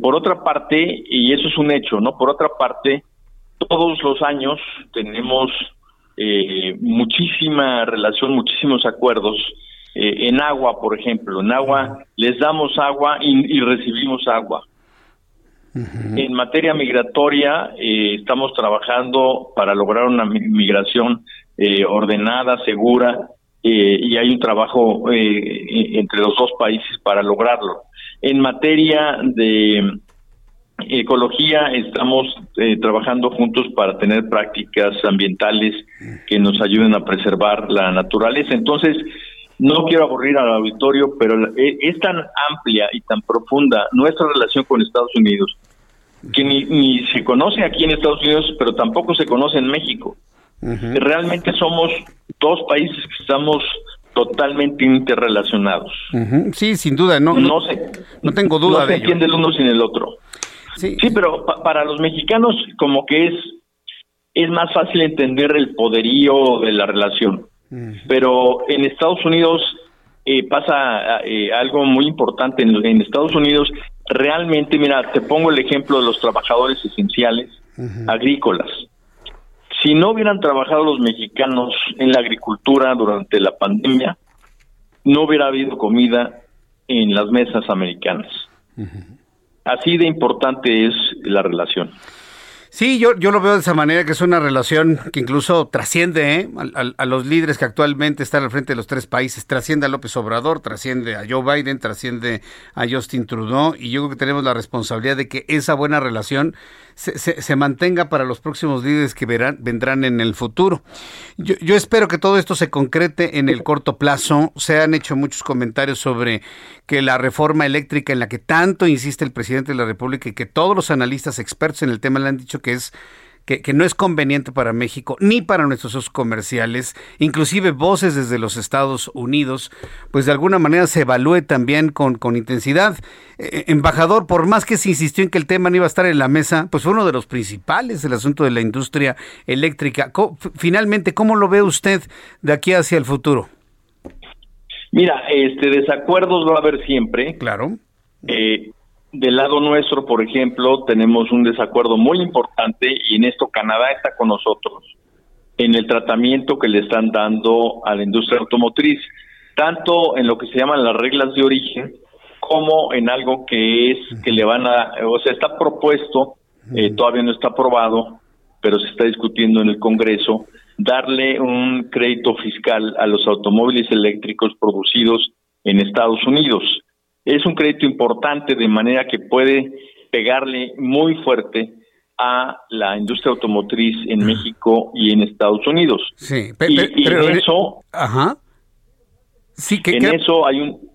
por otra parte, y eso es un hecho, ¿no? Por otra parte, todos los años tenemos muchísima relación, muchísimos acuerdos en agua, por ejemplo. En agua les damos agua y recibimos agua. En materia migratoria, eh, estamos trabajando para lograr una migración eh, ordenada, segura, eh, y hay un trabajo entre los dos países para lograrlo. En materia de ecología, estamos trabajando juntos para tener prácticas ambientales que nos ayuden a preservar la naturaleza. Entonces, no quiero aburrir al auditorio, pero es tan amplia y tan profunda nuestra relación con Estados Unidos que ni, se conoce aquí en Estados Unidos, pero tampoco se conoce en México. Realmente somos dos países que estamos totalmente interrelacionados. Sí, sin duda, no, no, no tengo duda no se entiende el uno sin el otro. Sí, pero para los mexicanos como que es es más fácil entender el poderío de la relación. Pero en Estados Unidos eh, pasa eh, algo muy importante. En, Estados Unidos, realmente, mira, te pongo el ejemplo de los trabajadores esenciales agrícolas. Si no hubieran trabajado los mexicanos en la agricultura durante la pandemia, no hubiera habido comida en las mesas americanas. Así de importante es la relación. Sí, yo, yo lo veo de esa manera, que es una relación que incluso trasciende ¿eh? a, los líderes que actualmente están al frente de los tres países, trasciende a López Obrador, trasciende a Joe Biden, trasciende a Justin Trudeau, y yo creo que tenemos la responsabilidad de que esa buena relación se, se, mantenga para los próximos líderes que verán, vendrán en el futuro. Yo, yo espero que todo esto se concrete en el corto plazo. Se han hecho muchos comentarios sobre que la reforma eléctrica en la que tanto insiste el presidente de la República y que todos los analistas expertos en el tema le han dicho que es que, que, no es conveniente para México ni para nuestros socios comerciales, inclusive voces desde los Estados Unidos, pues de alguna manera se evalúe también con, con intensidad. Eh, embajador, por más que se insistió en que el tema no iba a estar en la mesa, pues fue uno de los principales, el asunto de la industria eléctrica. Finalmente, ¿cómo lo ve usted de aquí hacia el futuro? Mira, este desacuerdos va a haber siempre. Claro. Eh, del lado nuestro, por ejemplo, tenemos un desacuerdo muy importante y en esto Canadá está con nosotros en el tratamiento que le están dando a la industria automotriz, tanto en lo que se llaman las reglas de origen como en algo que es que le van a, o sea, está propuesto, eh, todavía no está aprobado, pero se está discutiendo en el Congreso, darle un crédito fiscal a los automóviles eléctricos producidos en Estados Unidos. Es un crédito importante de manera que puede pegarle muy fuerte a la industria automotriz en México y en Estados Unidos. Sí, y, pero, en eso, ajá. Sí, que, en eso hay un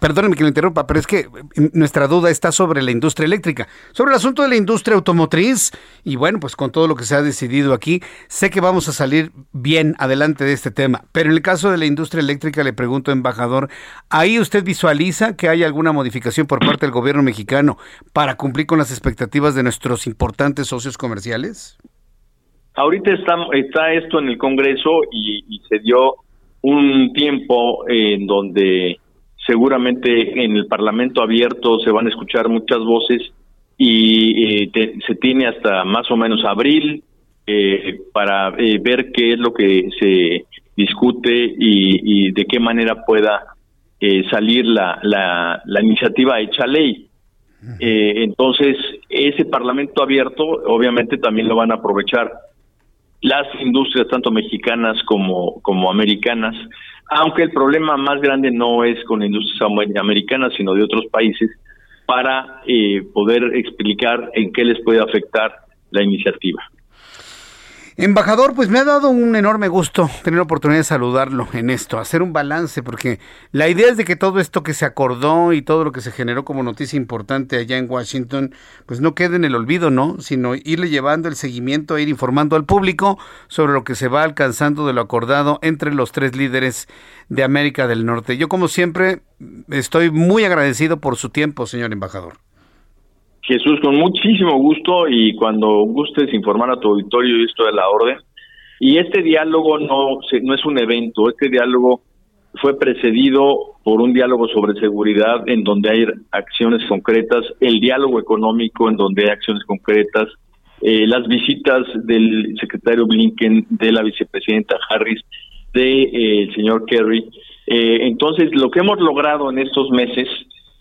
perdóneme que lo interrumpa, pero es que nuestra duda está sobre la industria eléctrica, sobre el asunto de la industria automotriz y bueno, pues con todo lo que se ha decidido aquí, sé que vamos a salir bien adelante de este tema, pero en el caso de la industria eléctrica le pregunto, embajador, ¿ahí usted visualiza que hay alguna modificación por parte del gobierno mexicano para cumplir con las expectativas de nuestros importantes socios comerciales? Ahorita está, está esto en el Congreso y se dio un tiempo en donde seguramente en el Parlamento abierto se van a escuchar muchas voces y eh, se tiene hasta más o menos abril eh, para eh, ver qué es lo que se discute y, de qué manera pueda salir la, la, la, iniciativa hecha ley. entonces, ese Parlamento abierto obviamente también lo van a aprovechar las industrias tanto mexicanas como, como americanas aunque el problema más grande no es con industrias americanas, sino de otros países, para eh, poder explicar en qué les puede afectar la iniciativa. Embajador, pues me ha dado un enorme gusto tener la oportunidad de saludarlo en esto, hacer un balance, porque la idea es de que todo esto que se acordó y todo lo que se generó como noticia importante allá en Washington, pues no quede en el olvido, ¿no? Sino irle llevando el seguimiento, ir informando al público sobre lo que se va alcanzando de lo acordado entre los tres líderes de América del Norte. Yo, como siempre, estoy muy agradecido por su tiempo, señor embajador. Jesús, con muchísimo gusto y cuando gustes informar a tu auditorio y esto de la orden. Y este diálogo no, no es un evento, este diálogo fue precedido por un diálogo sobre seguridad en donde hay acciones concretas, el diálogo económico en donde hay acciones concretas, eh, las visitas del secretario Blinken, de la vicepresidenta Harris, del de, eh, señor Kerry. Eh, entonces, lo que hemos logrado en estos meses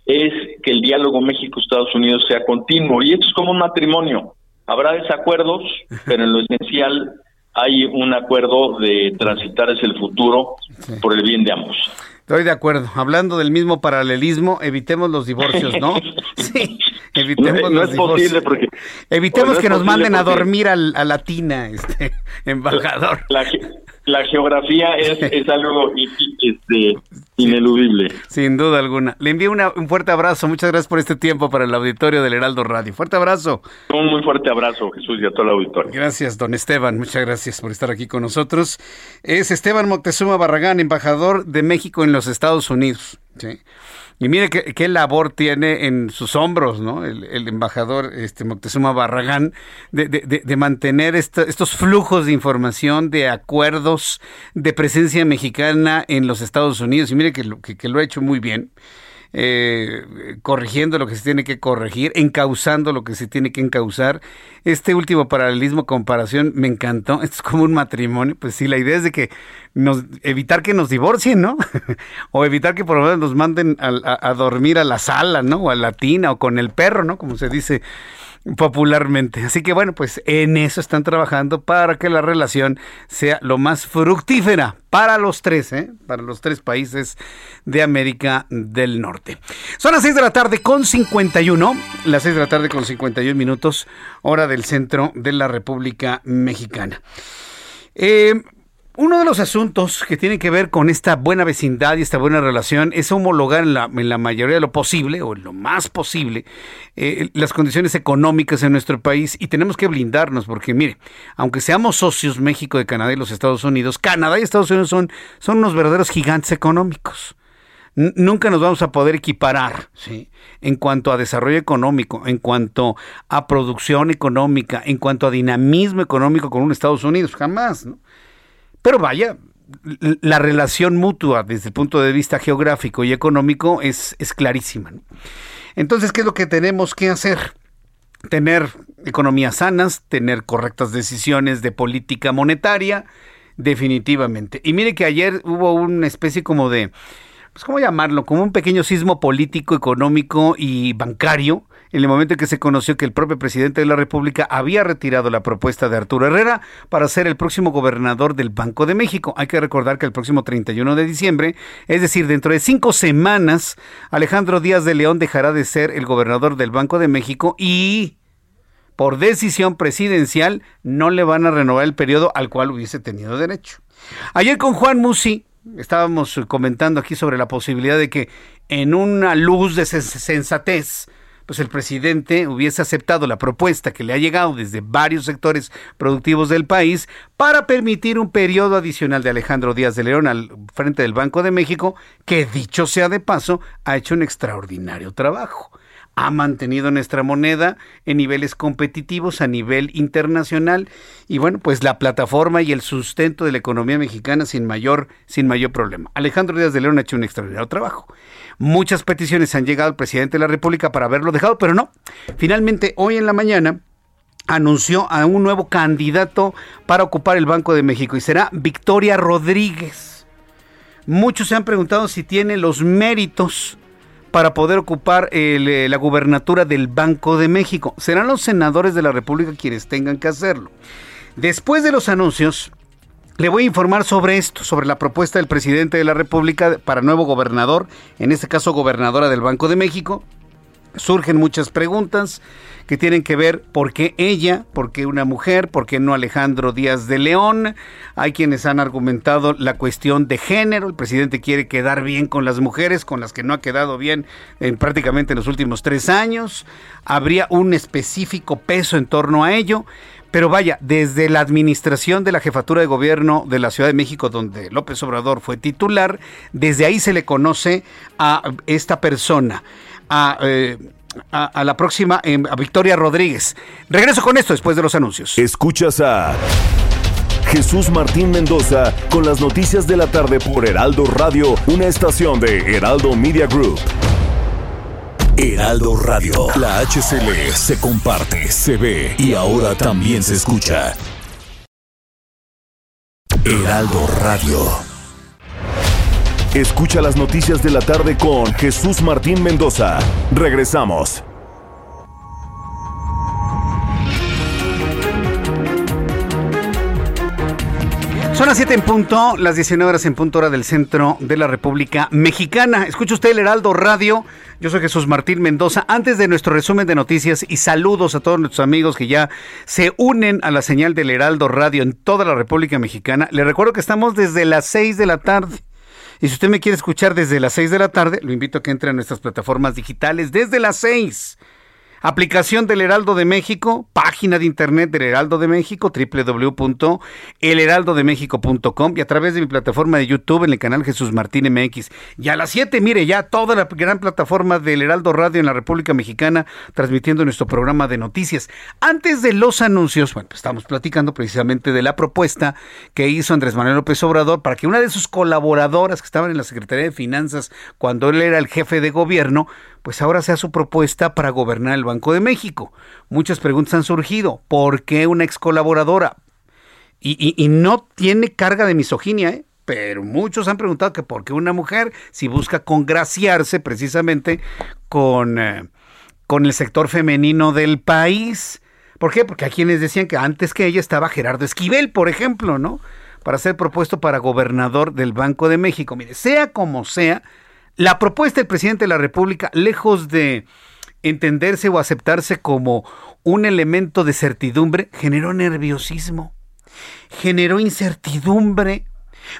es que el diálogo México-Estados Unidos sea continuo. Y esto es como un matrimonio. Habrá desacuerdos, pero en lo esencial hay un acuerdo de transitar hacia el futuro por el bien de ambos. Estoy de acuerdo. Hablando del mismo paralelismo, evitemos los divorcios, ¿no? Sí, evitemos no, es Posible porque, evitemos que nos manden a dormir a la tina, este embajador. La, la geografía es, es algo este, ineludible. Sin duda alguna. Le envío un fuerte abrazo. Muchas gracias por este tiempo para el auditorio del Heraldo Radio. Fuerte abrazo. Un muy fuerte abrazo, Jesús, y a todo el auditorio. Gracias, don Esteban. Muchas gracias por estar aquí con nosotros. Es Esteban Moctezuma Barragán, embajador de México en los Estados Unidos. ¿sí? Y mire qué, labor tiene en sus hombros, ¿no? El, embajador este, Moctezuma Barragán de, de, mantener estos flujos de información, de acuerdos, de presencia mexicana en los Estados Unidos. Y mire que que lo ha hecho muy bien eh, corrigiendo lo que se tiene que corregir, encauzando lo que se tiene que encauzar. Este último paralelismo, comparación, me encantó. Es como un matrimonio. Pues sí, la idea es de que nos, evitar que nos divorcien, ¿no? o evitar que por lo menos nos manden a, a dormir a la sala, ¿no? O a la tina o con el perro, ¿no? Como se dice popularmente. Así que bueno, pues en eso están trabajando para que la relación sea lo más fructífera para los tres, ¿eh? para los tres países de América del Norte. Son las 6 de la tarde con 51, las 6 de la tarde con 51 minutos, hora del centro de la República Mexicana. Eh, Uno de los asuntos que tiene que ver con esta buena vecindad y esta buena relación es homologar en la, mayoría de lo posible o en lo más posible eh, las condiciones económicas en nuestro país y tenemos que blindarnos porque mire, aunque seamos socios México de Canadá y los Estados Unidos, Canadá y Estados Unidos son, son unos verdaderos gigantes económicos. nunca nos vamos a poder equiparar en cuanto a desarrollo económico, en cuanto a producción económica, en cuanto a dinamismo económico con un Estados Unidos, jamás. ¿no? Pero vaya, la relación mutua desde el punto de vista geográfico y económico es, es clarísima. Entonces, ¿qué es lo que tenemos que hacer? Tener economías sanas, tener correctas decisiones de política monetaria, definitivamente. Y mire que ayer hubo una especie como de, pues, ¿cómo llamarlo? Como un pequeño sismo político, económico y bancario en el momento en que se conoció que el propio presidente de la República había retirado la propuesta de Arturo Herrera para ser el próximo gobernador del Banco de México. Hay que recordar que el próximo 31 de diciembre, es decir, dentro de cinco semanas, Alejandro Díaz de León dejará de ser el gobernador del Banco de México y por decisión presidencial no le van a renovar el periodo al cual hubiese tenido derecho. Ayer con Juan Musi estábamos comentando aquí sobre la posibilidad de que en una luz de sensatez pues el presidente hubiese aceptado la propuesta que le ha llegado desde varios sectores productivos del país para permitir un periodo adicional de Alejandro Díaz de León al frente del Banco de México, que dicho sea de paso, ha hecho un extraordinario trabajo ha mantenido nuestra moneda en niveles competitivos a nivel internacional y bueno, pues la plataforma y el sustento de la economía mexicana sin mayor sin mayor problema. Alejandro Díaz de León ha hecho un extraordinario trabajo. Muchas peticiones han llegado al presidente de la República para haberlo dejado, pero no. Finalmente, hoy en la mañana anunció a un nuevo candidato para ocupar el Banco de México y será Victoria Rodríguez. Muchos se han preguntado si tiene los méritos para poder ocupar eh, la gubernatura del Banco de México. Serán los senadores de la República quienes tengan que hacerlo. Después de los anuncios, le voy a informar sobre esto, sobre la propuesta del presidente de la República para nuevo gobernador, en este caso gobernadora del Banco de México. Surgen muchas preguntas que tienen que ver por qué ella, por qué una mujer, por qué no Alejandro Díaz de León. Hay quienes han argumentado la cuestión de género. El presidente quiere quedar bien con las mujeres, con las que no ha quedado bien en prácticamente los últimos tres años. Habría un específico peso en torno a ello. Pero vaya, desde la administración de la jefatura de gobierno de la Ciudad de México, donde López Obrador fue titular, desde ahí se le conoce a esta persona. A, eh, a, la próxima, a Victoria Rodríguez. Regreso con esto después de los anuncios. Escuchas a Jesús Martín Mendoza con las noticias de la tarde por Heraldo Radio, una estación de Heraldo Media Group. Heraldo Radio, la HCL se comparte, se ve y ahora también se escucha. Heraldo Radio. Escucha las noticias de la tarde con Jesús Martín Mendoza. Regresamos. Son las 7 en punto, las 19 horas en punto hora del centro de la República Mexicana. Escucha usted el Heraldo Radio. Yo soy Jesús Martín Mendoza. Antes de nuestro resumen de noticias y saludos a todos nuestros amigos que ya se unen a la señal del Heraldo Radio en toda la República Mexicana, le recuerdo que estamos desde las 6 de la tarde y si usted me quiere escuchar desde las 6 de la tarde, lo invito a que entre a nuestras plataformas digitales desde las 6 Aplicación del Heraldo de México, página de internet del Heraldo de México, www.elheraldodemexico.com y a través de mi plataforma de YouTube en el canal Jesús Martín MX. Y a las 7, mire, ya toda la gran plataforma del Heraldo Radio en la República Mexicana transmitiendo nuestro programa de noticias. Antes de los anuncios, bueno, pues estamos platicando precisamente de la propuesta que hizo Andrés Manuel López Obrador para que una de sus colaboradoras que estaban en la Secretaría de Finanzas cuando él era el jefe de gobierno, pues ahora sea su propuesta para gobernar el Banco de México. Muchas preguntas han surgido. ¿Por qué una ex colaboradora? Y, no tiene carga de misoginia, ¿eh? pero muchos han preguntado que por qué una mujer, si busca congraciarse precisamente con, eh, con el sector femenino del país. ¿Por qué? Porque hay quienes decían que antes que ella estaba Gerardo Esquivel, por ejemplo, ¿no? Para ser propuesto para gobernador del Banco de México. Mire, sea como sea, la propuesta del presidente de la República, lejos de entenderse o aceptarse como un elemento de certidumbre, generó nerviosismo. generó incertidumbre.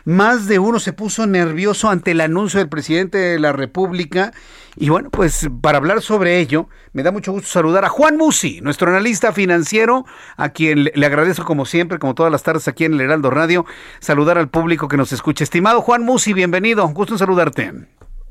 Más de uno se puso nervioso ante el anuncio del presidente de la República. Y bueno, pues para hablar sobre ello, me da mucho gusto saludar a Juan Musi, nuestro analista financiero, a quien le agradezco como siempre, como todas las tardes aquí en el Heraldo Radio, saludar al público que nos escucha. Estimado Juan Musi, bienvenido, gusto en saludarte.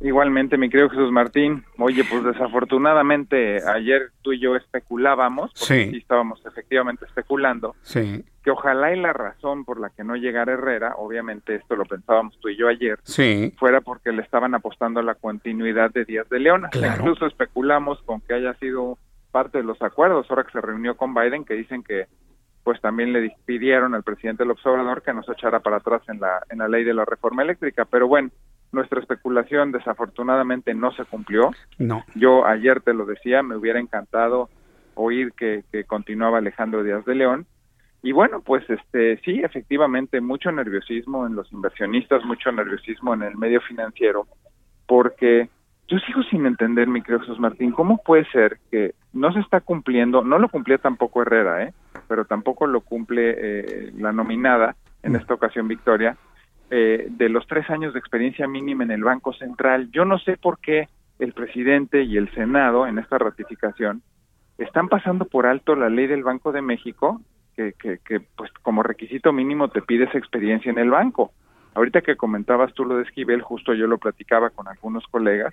Igualmente, mi querido Jesús Martín. Oye, pues desafortunadamente ayer tú y yo especulábamos, porque sí, estábamos efectivamente especulando, sí. que ojalá y la razón por la que no llegara Herrera, obviamente esto lo pensábamos tú y yo ayer, sí. fuera porque le estaban apostando a la continuidad de Díaz de León. Incluso especulamos con que haya sido parte de los acuerdos, ahora que se reunió con Biden, que dicen que pues también le pidieron al presidente López Obrador que nos echara para atrás en la, en la ley de la reforma eléctrica. Pero bueno, nuestra especulación desafortunadamente no se cumplió. No. Yo ayer te lo decía, me hubiera encantado oír que, que continuaba Alejandro Díaz de León. Y bueno, pues este sí, efectivamente, mucho nerviosismo en los inversionistas, mucho nerviosismo en el medio financiero, porque yo sigo sin entender, mi querido Jesús Martín, cómo puede ser que no se está cumpliendo, no lo cumplía tampoco Herrera, ¿eh? pero tampoco lo cumple eh, la nominada, en esta ocasión Victoria, eh, de los tres años de experiencia mínima en el Banco Central. Yo no sé por qué el presidente y el Senado en esta ratificación están pasando por alto la ley del Banco de México, que, que, que pues como requisito mínimo te pide esa experiencia en el banco. Ahorita que comentabas tú lo de Esquivel, justo yo lo platicaba con algunos colegas,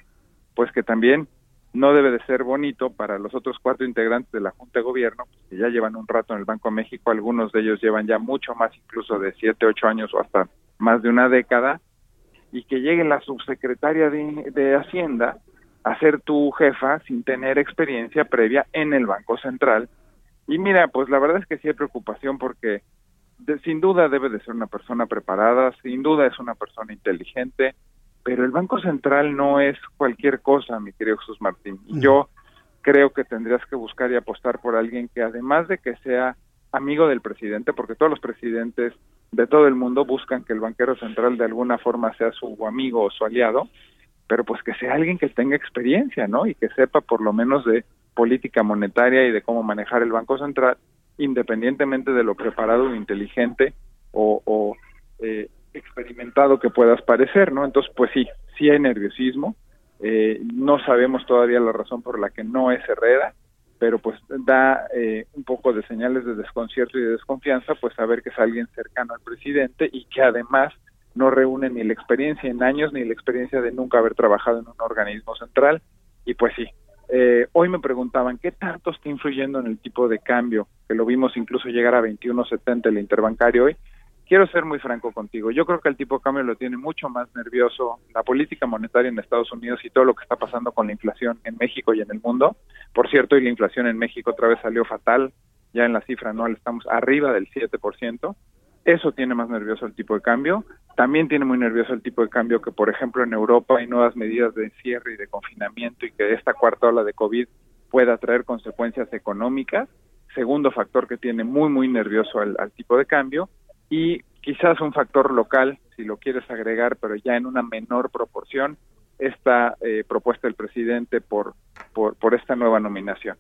pues que también no debe de ser bonito para los otros cuatro integrantes de la Junta de Gobierno, que ya llevan un rato en el Banco de México, algunos de ellos llevan ya mucho más, incluso de siete, ocho años o hasta más de una década, y que llegue la subsecretaria de, de Hacienda a ser tu jefa sin tener experiencia previa en el Banco Central. Y mira, pues la verdad es que sí hay preocupación porque de, sin duda debe de ser una persona preparada, sin duda es una persona inteligente, pero el Banco Central no es cualquier cosa, mi querido Jesús Martín. Y yo creo que tendrías que buscar y apostar por alguien que además de que sea amigo del presidente, porque todos los presidentes de todo el mundo buscan que el banquero central de alguna forma sea su amigo o su aliado, pero pues que sea alguien que tenga experiencia, ¿no? Y que sepa por lo menos de política monetaria y de cómo manejar el Banco Central, independientemente de lo preparado inteligente o, o eh, experimentado que puedas parecer, ¿no? Entonces, pues sí, sí hay nerviosismo, eh, no sabemos todavía la razón por la que no es Herrera, pero pues da eh, un poco de señales de desconcierto y de desconfianza, pues saber que es alguien cercano al presidente y que además no reúne ni la experiencia en años ni la experiencia de nunca haber trabajado en un organismo central. Y pues sí, eh, hoy me preguntaban qué tanto está influyendo en el tipo de cambio, que lo vimos incluso llegar a 21.70 el interbancario hoy quiero ser muy franco contigo. Yo creo que el tipo de cambio lo tiene mucho más nervioso la política monetaria en Estados Unidos y todo lo que está pasando con la inflación en México y en el mundo. Por cierto, y la inflación en México otra vez salió fatal. Ya en la cifra anual estamos arriba del 7%. Eso tiene más nervioso el tipo de cambio. También tiene muy nervioso el tipo de cambio que, por ejemplo, en Europa hay nuevas medidas de encierre y de confinamiento y que esta cuarta ola de COVID pueda traer consecuencias económicas. Segundo factor que tiene muy, muy nervioso al tipo de cambio y quizás un factor local, si lo quieres agregar, pero ya en una menor proporción, esta eh, propuesta del presidente por, por, por esta nueva nominación.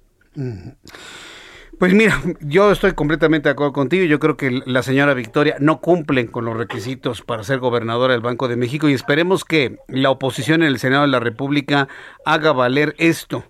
Pues mira, yo estoy completamente de acuerdo contigo. Yo creo que la señora Victoria no cumple con los requisitos para ser gobernadora del Banco de México y esperemos que la oposición en el Senado de la República haga valer esto.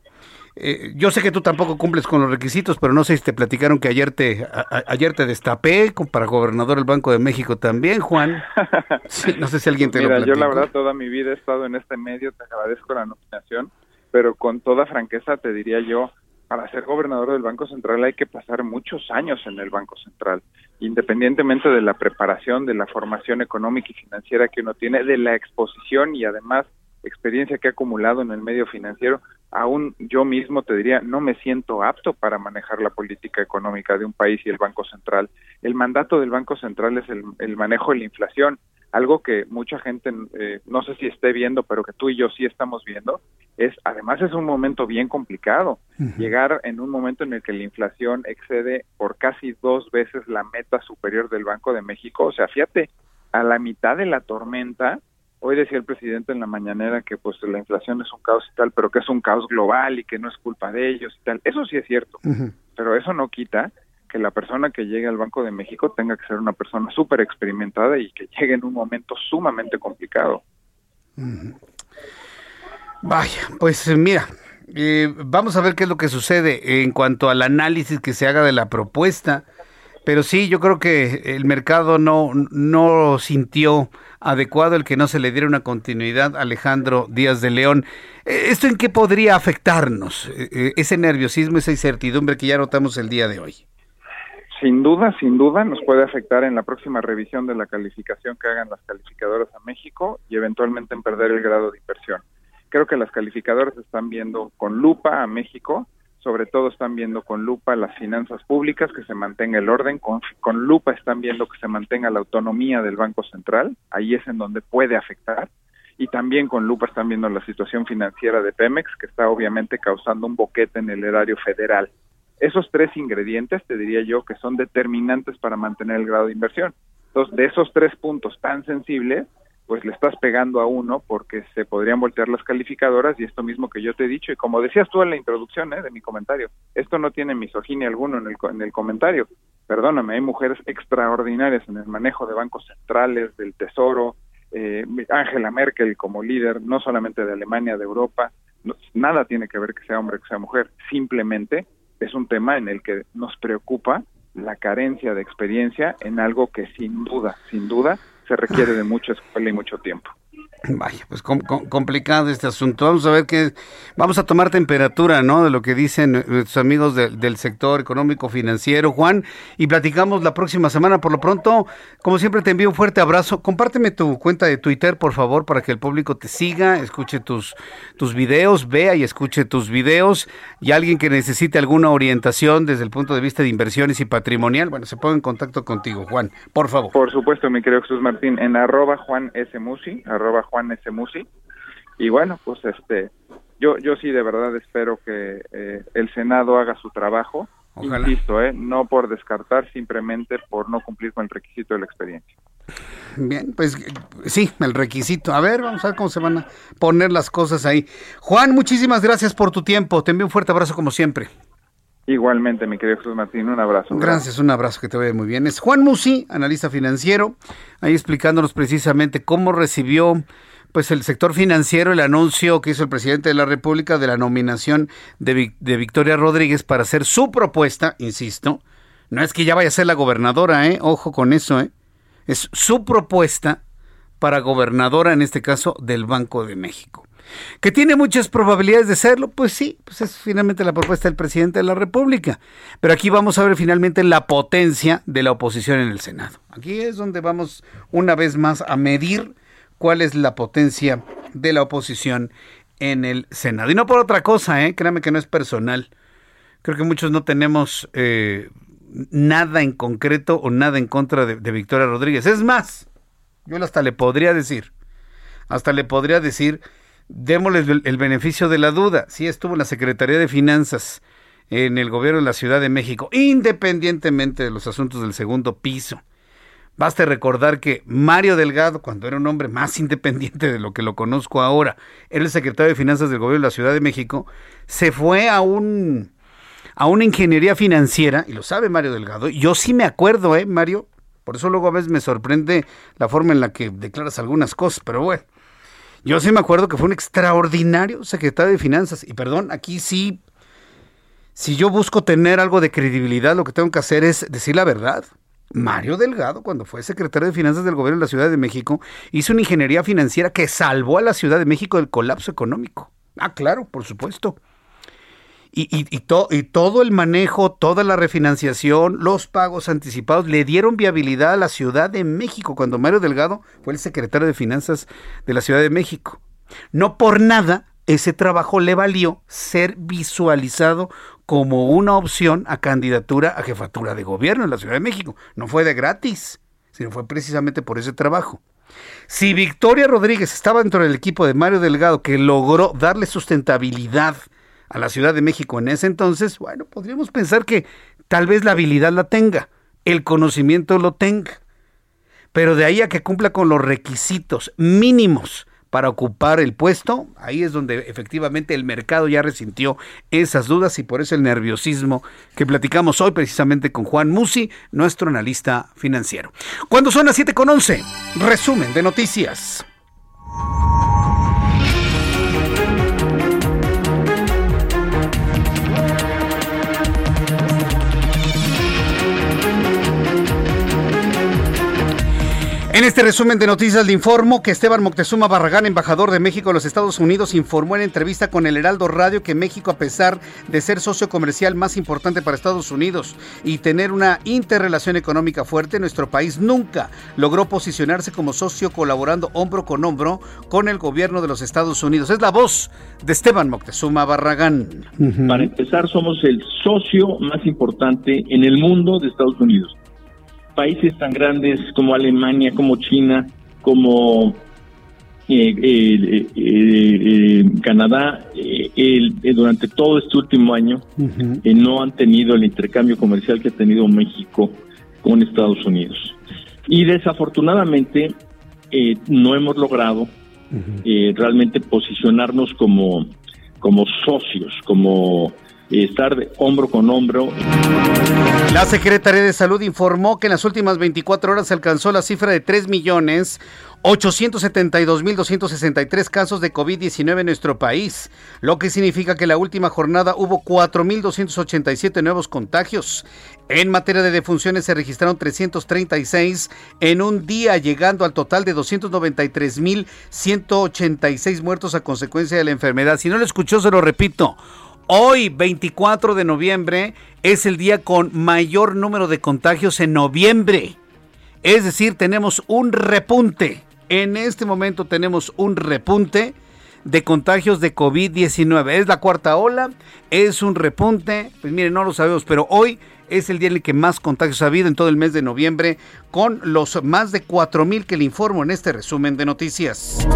Eh, yo sé que tú tampoco cumples con los requisitos, pero no sé si te platicaron que ayer te a, ayer te destapé para gobernador del Banco de México también, Juan. Sí, no sé si alguien te Mira, lo platicó. yo la verdad toda mi vida he estado en este medio, te agradezco la nominación, pero con toda franqueza te diría yo, para ser gobernador del Banco Central hay que pasar muchos años en el Banco Central, independientemente de la preparación, de la formación económica y financiera que uno tiene, de la exposición y además experiencia que ha acumulado en el medio financiero, aún yo mismo te diría, no me siento apto para manejar la política económica de un país y el Banco Central. El mandato del Banco Central es el, el manejo de la inflación, algo que mucha gente, eh, no sé si esté viendo, pero que tú y yo sí estamos viendo, es además es un momento bien complicado. Uh -huh. Llegar en un momento en el que la inflación excede por casi dos veces la meta superior del Banco de México, o sea, fíjate, a la mitad de la tormenta, Hoy decía el presidente en la mañanera que pues la inflación es un caos y tal, pero que es un caos global y que no es culpa de ellos y tal. Eso sí es cierto, uh -huh. pero eso no quita que la persona que llegue al Banco de México tenga que ser una persona súper experimentada y que llegue en un momento sumamente complicado. Vaya, pues mira, eh, vamos a ver qué es lo que sucede en cuanto al análisis que se haga de la propuesta. Pero sí, yo creo que el mercado no, no sintió adecuado el que no se le diera una continuidad a Alejandro Díaz de León. Eh, ¿Esto en qué podría afectarnos? Eh, ese nerviosismo, esa incertidumbre que ya notamos el día de hoy. Sin duda, sin duda, nos puede afectar en la próxima revisión de la calificación que hagan las calificadoras a México y eventualmente en perder el grado de inversión. Creo que las calificadoras están viendo con lupa a México, sobre todo están viendo con lupa las finanzas públicas, que se mantenga el orden, con, con lupa están viendo que se mantenga la autonomía del Banco Central, ahí es en donde puede afectar, y también con lupa están viendo la situación financiera de Pemex, que está obviamente causando un boquete en el erario federal. Esos tres ingredientes, te diría yo, que son determinantes para mantener el grado de inversión. Entonces, de esos tres puntos tan sensibles, pues le estás pegando a uno porque se podrían voltear las calificadoras y esto mismo que yo te he dicho y como decías tú en la introducción ¿eh? de mi comentario, esto no tiene misoginia alguno en el, en el comentario. Perdóname, hay mujeres extraordinarias en el manejo de bancos centrales, del tesoro, eh, Angela Merkel como líder, no solamente de Alemania, de Europa, nada tiene que ver que sea hombre, que sea mujer, simplemente es un tema en el que nos preocupa la carencia de experiencia en algo que sin duda, sin duda, se requiere de mucha escuela y mucho tiempo. Vaya, pues complicado este asunto. Vamos a ver qué, vamos a tomar temperatura, ¿no? De lo que dicen nuestros amigos del sector económico financiero, Juan, y platicamos la próxima semana. Por lo pronto, como siempre, te envío un fuerte abrazo. Compárteme tu cuenta de Twitter, por favor, para que el público te siga, escuche tus, tus videos, vea y escuche tus videos. Y alguien que necesite alguna orientación desde el punto de vista de inversiones y patrimonial, bueno, se ponga en contacto contigo, Juan, por favor. Por supuesto, mi querido Jesús Martín, en arroba Juan Juan S. Musi. Y bueno, pues este, yo, yo sí de verdad espero que eh, el Senado haga su trabajo. Insisto, eh, no por descartar, simplemente por no cumplir con el requisito de la experiencia. Bien, pues sí, el requisito. A ver, vamos a ver cómo se van a poner las cosas ahí. Juan, muchísimas gracias por tu tiempo. Te envío un fuerte abrazo como siempre. Igualmente, mi querido Jesús Martín, un abrazo. Gracias, un abrazo, que te vaya muy bien. Es Juan Musi, analista financiero, ahí explicándonos precisamente cómo recibió pues el sector financiero el anuncio que hizo el presidente de la República de la nominación de, de Victoria Rodríguez para hacer su propuesta, insisto, no es que ya vaya a ser la gobernadora, ¿eh? ojo con eso, ¿eh? es su propuesta para gobernadora, en este caso, del Banco de México. ¿Que tiene muchas probabilidades de serlo? Pues sí, pues es finalmente la propuesta del presidente de la República. Pero aquí vamos a ver finalmente la potencia de la oposición en el Senado. Aquí es donde vamos una vez más a medir cuál es la potencia de la oposición en el Senado. Y no por otra cosa, ¿eh? créame que no es personal. Creo que muchos no tenemos eh, nada en concreto o nada en contra de, de Victoria Rodríguez. Es más, yo hasta le podría decir, hasta le podría decir démosle el beneficio de la duda. Sí estuvo en la Secretaría de Finanzas en el gobierno de la Ciudad de México, independientemente de los asuntos del segundo piso. Basta recordar que Mario Delgado, cuando era un hombre más independiente de lo que lo conozco ahora, era el secretario de Finanzas del gobierno de la Ciudad de México, se fue a un a una ingeniería financiera, y lo sabe Mario Delgado, yo sí me acuerdo, ¿eh, Mario? Por eso luego a veces me sorprende la forma en la que declaras algunas cosas, pero bueno, yo sí me acuerdo que fue un extraordinario secretario de Finanzas. Y perdón, aquí sí, si yo busco tener algo de credibilidad, lo que tengo que hacer es decir la verdad. Mario Delgado, cuando fue secretario de Finanzas del gobierno de la Ciudad de México, hizo una ingeniería financiera que salvó a la Ciudad de México del colapso económico. Ah, claro, por supuesto. Y, todo el manejo, toda la refinanciación, los pagos anticipados le dieron viabilidad a la Ciudad de México cuando Mario Delgado fue el secretario de Finanzas de la Ciudad de México. No por nada ese trabajo le valió ser visualizado como una opción a candidatura a jefatura de gobierno en la Ciudad de México. No fue de gratis, sino fue precisamente por ese trabajo. Si Victoria Rodríguez estaba dentro del equipo de Mario Delgado que logró darle sustentabilidad, a la Ciudad de México en ese entonces, bueno, podríamos pensar que tal vez la habilidad la tenga, el conocimiento lo tenga, pero de ahí a que cumpla con los requisitos mínimos para ocupar el puesto, ahí es donde efectivamente el mercado ya resintió esas dudas y por eso el nerviosismo que platicamos hoy precisamente con Juan Musi, nuestro analista financiero. Cuando son las 7 con 11, resumen de noticias. En este resumen de noticias le informo que Esteban Moctezuma Barragán, embajador de México en los Estados Unidos, informó en entrevista con el Heraldo Radio que México, a pesar de ser socio comercial más importante para Estados Unidos y tener una interrelación económica fuerte, nuestro país nunca logró posicionarse como socio colaborando hombro con hombro con el gobierno de los Estados Unidos. Es la voz de Esteban Moctezuma Barragán. Para empezar, somos el socio más importante en el mundo de Estados Unidos países tan grandes como Alemania, como China, como eh, eh, eh, Canadá, durante todo este último año no han tenido el intercambio comercial que ha tenido México con Estados Unidos. Y desafortunadamente no hemos logrado realmente posicionarnos como, como socios, como estar de hombro con hombro. La Secretaría de Salud informó que en las últimas 24 horas se alcanzó la cifra de 3 millones 872.263 casos de COVID-19 en nuestro país, lo que significa que la última jornada hubo 4.287 nuevos contagios. En materia de defunciones se registraron 336 en un día, llegando al total de 293.186 muertos a consecuencia de la enfermedad. Si no lo escuchó, se lo repito. Hoy, 24 de noviembre, es el día con mayor número de contagios en noviembre. Es decir, tenemos un repunte. En este momento tenemos un repunte de contagios de COVID-19. Es la cuarta ola, es un repunte. Pues miren, no lo sabemos, pero hoy es el día en el que más contagios ha habido en todo el mes de noviembre, con los más de 4.000 que le informo en este resumen de noticias.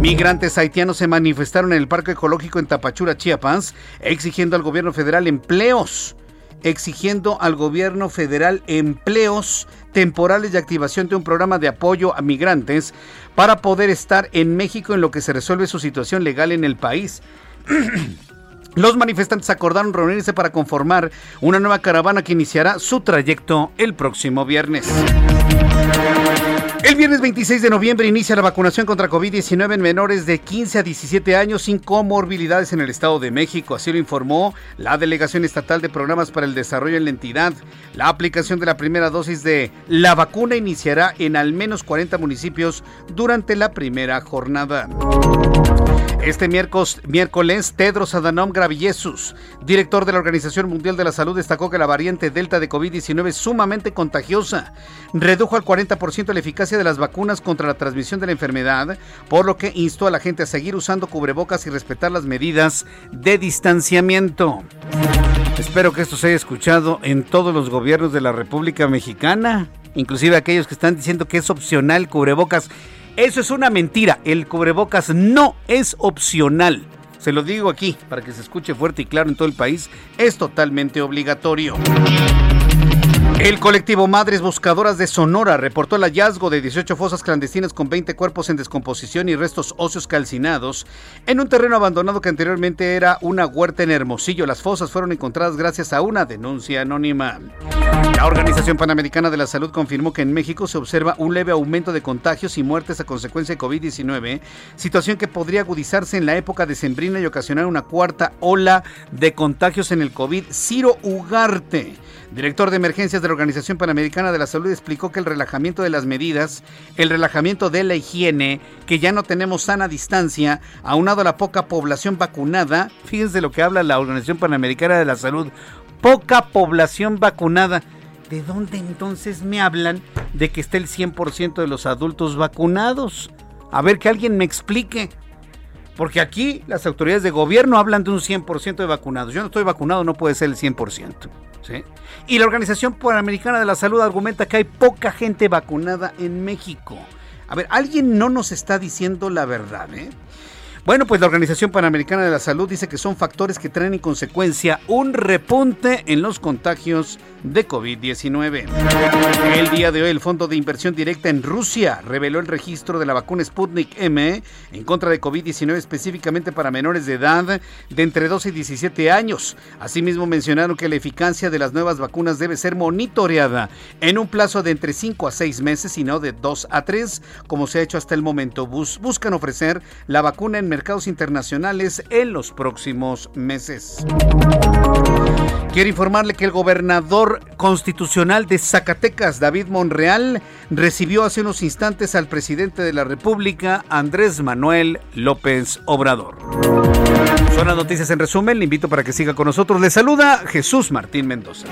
Migrantes haitianos se manifestaron en el Parque Ecológico en Tapachura, Chiapas, exigiendo al gobierno federal empleos exigiendo al gobierno federal empleos temporales de activación de un programa de apoyo a migrantes para poder estar en México en lo que se resuelve su situación legal en el país. Los manifestantes acordaron reunirse para conformar una nueva caravana que iniciará su trayecto el próximo viernes. El viernes 26 de noviembre inicia la vacunación contra COVID-19 en menores de 15 a 17 años sin comorbilidades en el Estado de México. Así lo informó la Delegación Estatal de Programas para el Desarrollo en la entidad. La aplicación de la primera dosis de la vacuna iniciará en al menos 40 municipios durante la primera jornada. Este miércoles, Tedros Adhanom Ghebreyesus, director de la Organización Mundial de la Salud, destacó que la variante Delta de COVID-19 es sumamente contagiosa. Redujo al 40% la eficacia de las vacunas contra la transmisión de la enfermedad, por lo que instó a la gente a seguir usando cubrebocas y respetar las medidas de distanciamiento. Espero que esto se haya escuchado en todos los gobiernos de la República Mexicana, inclusive aquellos que están diciendo que es opcional cubrebocas. Eso es una mentira. El cubrebocas no es opcional. Se lo digo aquí para que se escuche fuerte y claro en todo el país. Es totalmente obligatorio. El colectivo Madres Buscadoras de Sonora reportó el hallazgo de 18 fosas clandestinas con 20 cuerpos en descomposición y restos óseos calcinados en un terreno abandonado que anteriormente era una huerta en Hermosillo. Las fosas fueron encontradas gracias a una denuncia anónima. La Organización Panamericana de la Salud confirmó que en México se observa un leve aumento de contagios y muertes a consecuencia de COVID-19, situación que podría agudizarse en la época decembrina y ocasionar una cuarta ola de contagios en el COVID. Ciro Ugarte director de emergencias de la Organización Panamericana de la Salud, explicó que el relajamiento de las medidas, el relajamiento de la higiene, que ya no tenemos sana distancia, aunado a la poca población vacunada, fíjense lo que habla la Organización Panamericana de la Salud, poca población vacunada. ¿De dónde entonces me hablan de que esté el 100% de los adultos vacunados? A ver que alguien me explique. Porque aquí las autoridades de gobierno hablan de un 100% de vacunados. Yo no estoy vacunado, no puede ser el 100%. Y la Organización Panamericana de la Salud argumenta que hay poca gente vacunada en México. A ver, alguien no nos está diciendo la verdad, ¿eh? Bueno, pues la Organización Panamericana de la Salud dice que son factores que traen en consecuencia un repunte en los contagios de COVID-19. El día de hoy el Fondo de Inversión Directa en Rusia reveló el registro de la vacuna Sputnik M en contra de COVID-19 específicamente para menores de edad de entre 12 y 17 años. Asimismo mencionaron que la eficacia de las nuevas vacunas debe ser monitoreada en un plazo de entre 5 a 6 meses y no de 2 a 3 como se ha hecho hasta el momento. buscan ofrecer la vacuna en mercados internacionales en los próximos meses. Quiero informarle que el gobernador constitucional de Zacatecas, David Monreal, recibió hace unos instantes al presidente de la República, Andrés Manuel López Obrador. Son las noticias en resumen, le invito para que siga con nosotros. Le saluda Jesús Martín Mendoza.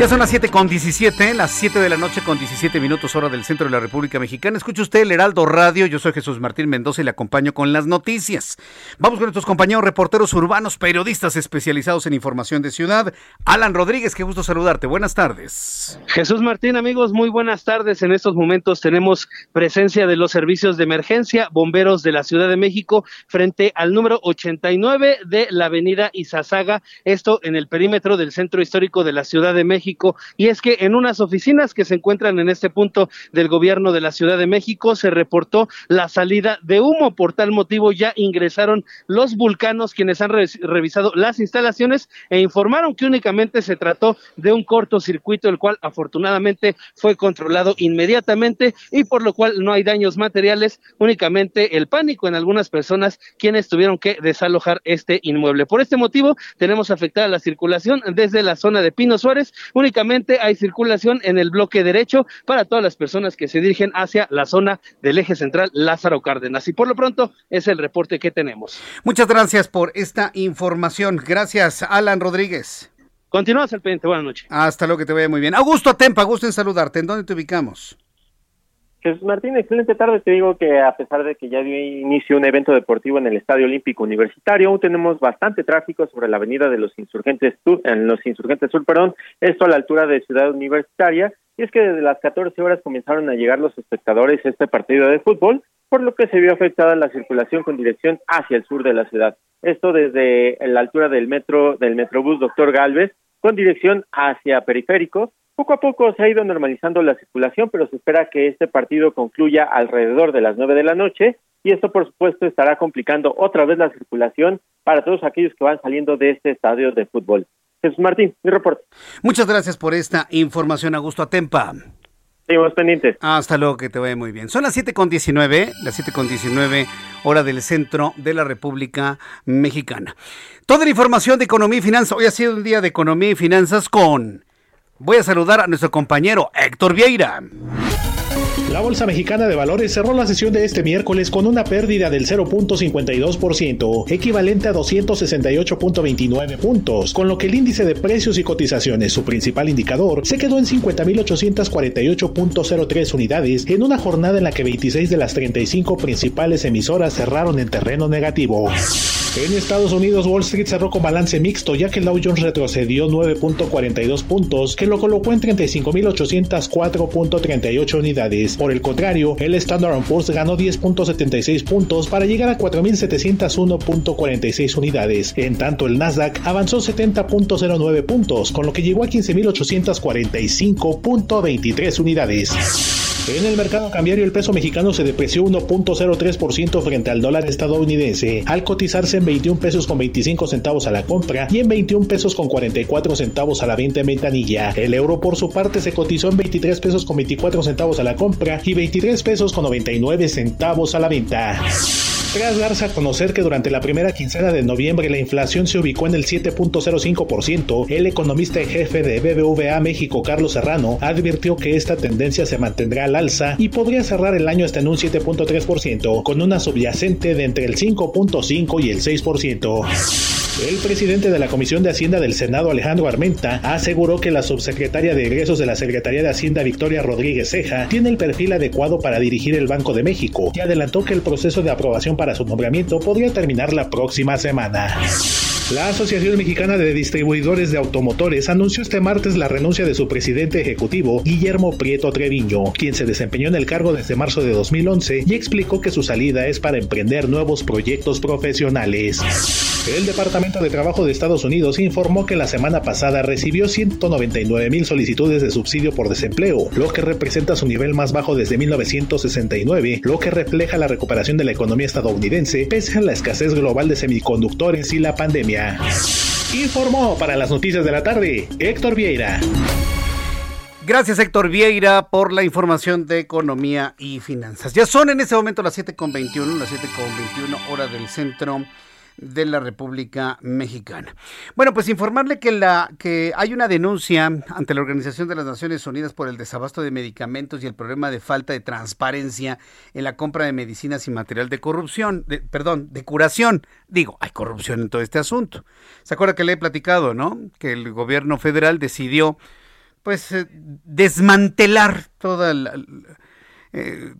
Ya son las 7 con 17, las 7 de la noche con 17 minutos hora del centro de la República Mexicana. Escucha usted el Heraldo Radio, yo soy Jesús Martín Mendoza y le acompaño con las noticias. Vamos con nuestros compañeros reporteros urbanos, periodistas especializados en información de ciudad. Alan Rodríguez, qué gusto saludarte, buenas tardes. Jesús Martín, amigos, muy buenas tardes. En estos momentos tenemos presencia de los servicios de emergencia, bomberos de la Ciudad de México, frente al número 89 de la avenida Izazaga, esto en el perímetro del centro histórico de la Ciudad de México y es que en unas oficinas que se encuentran en este punto del gobierno de la Ciudad de México se reportó la salida de humo. Por tal motivo ya ingresaron los vulcanos quienes han revisado las instalaciones e informaron que únicamente se trató de un cortocircuito, el cual afortunadamente fue controlado inmediatamente y por lo cual no hay daños materiales, únicamente el pánico en algunas personas quienes tuvieron que desalojar este inmueble. Por este motivo tenemos afectada la circulación desde la zona de Pino Suárez, Únicamente hay circulación en el bloque derecho para todas las personas que se dirigen hacia la zona del eje central Lázaro Cárdenas. Y por lo pronto es el reporte que tenemos. Muchas gracias por esta información. Gracias, Alan Rodríguez. Continuamos al pendiente. Buenas noches. Hasta luego, que te vaya muy bien. Augusto Atempa, gusto en saludarte. ¿En dónde te ubicamos? Jesús Martín, excelente tarde. Te digo que a pesar de que ya dio inicio un evento deportivo en el Estadio Olímpico Universitario, aún tenemos bastante tráfico sobre la avenida de los Insurgentes Sur, en los Insurgentes Sur, perdón, esto a la altura de Ciudad Universitaria. Y es que desde las 14 horas comenzaron a llegar los espectadores a este partido de fútbol, por lo que se vio afectada la circulación con dirección hacia el sur de la ciudad. Esto desde la altura del metro del Metrobús Doctor Galvez con dirección hacia Periférico poco a poco se ha ido normalizando la circulación, pero se espera que este partido concluya alrededor de las nueve de la noche y esto, por supuesto, estará complicando otra vez la circulación para todos aquellos que van saliendo de este estadio de fútbol. Jesús Martín, mi reporte. Muchas gracias por esta información, Augusto Atempa. Seguimos pendientes. Hasta luego, que te vaya muy bien. Son las siete con diecinueve, las siete con diecinueve, hora del centro de la República Mexicana. Toda la información de economía y finanzas. Hoy ha sido un día de economía y finanzas con Voy a saludar a nuestro compañero Héctor Vieira. La Bolsa Mexicana de Valores cerró la sesión de este miércoles con una pérdida del 0.52%, equivalente a 268.29 puntos, con lo que el índice de precios y cotizaciones, su principal indicador, se quedó en 50.848.03 unidades en una jornada en la que 26 de las 35 principales emisoras cerraron en terreno negativo. En Estados Unidos, Wall Street cerró con balance mixto, ya que el Dow Jones retrocedió 9.42 puntos, que lo colocó en 35.804.38 unidades. Por el contrario, el Standard Poor's ganó 10.76 puntos para llegar a 4.701.46 unidades. En tanto, el Nasdaq avanzó 70.09 puntos, con lo que llegó a 15.845.23 unidades. En el mercado cambiario el peso mexicano se depreció 1.03% frente al dólar estadounidense, al cotizarse en 21 pesos con 25 centavos a la compra y en 21 pesos con 44 centavos a la venta en ventanilla. El euro por su parte se cotizó en 23 pesos con 24 centavos a la compra y 23 pesos con 99 centavos a la venta. Tras darse a conocer que durante la primera quincena de noviembre la inflación se ubicó en el 7.05%, el economista en jefe de BBVA México, Carlos Serrano, advirtió que esta tendencia se mantendrá al alza y podría cerrar el año hasta en un 7.3%, con una subyacente de entre el 5.5 y el 6%. El presidente de la Comisión de Hacienda del Senado, Alejandro Armenta, aseguró que la subsecretaria de egresos de la Secretaría de Hacienda, Victoria Rodríguez Ceja, tiene el perfil adecuado para dirigir el Banco de México y adelantó que el proceso de aprobación para su nombramiento podría terminar la próxima semana. La Asociación Mexicana de Distribuidores de Automotores anunció este martes la renuncia de su presidente ejecutivo, Guillermo Prieto Treviño, quien se desempeñó en el cargo desde marzo de 2011 y explicó que su salida es para emprender nuevos proyectos profesionales. El Departamento de Trabajo de Estados Unidos informó que la semana pasada recibió 199 mil solicitudes de subsidio por desempleo, lo que representa su nivel más bajo desde 1969, lo que refleja la recuperación de la economía estadounidense pese a la escasez global de semiconductores y la pandemia. Informó para las noticias de la tarde Héctor Vieira. Gracias Héctor Vieira por la información de economía y finanzas. Ya son en ese momento las 7.21, las 7.21 hora del centro de la República Mexicana. Bueno, pues informarle que, la, que hay una denuncia ante la Organización de las Naciones Unidas por el desabasto de medicamentos y el problema de falta de transparencia en la compra de medicinas y material de corrupción, perdón, de curación. Digo, hay corrupción en todo este asunto. ¿Se acuerda que le he platicado, no? Que el gobierno federal decidió, pues, eh, desmantelar toda la... Eh,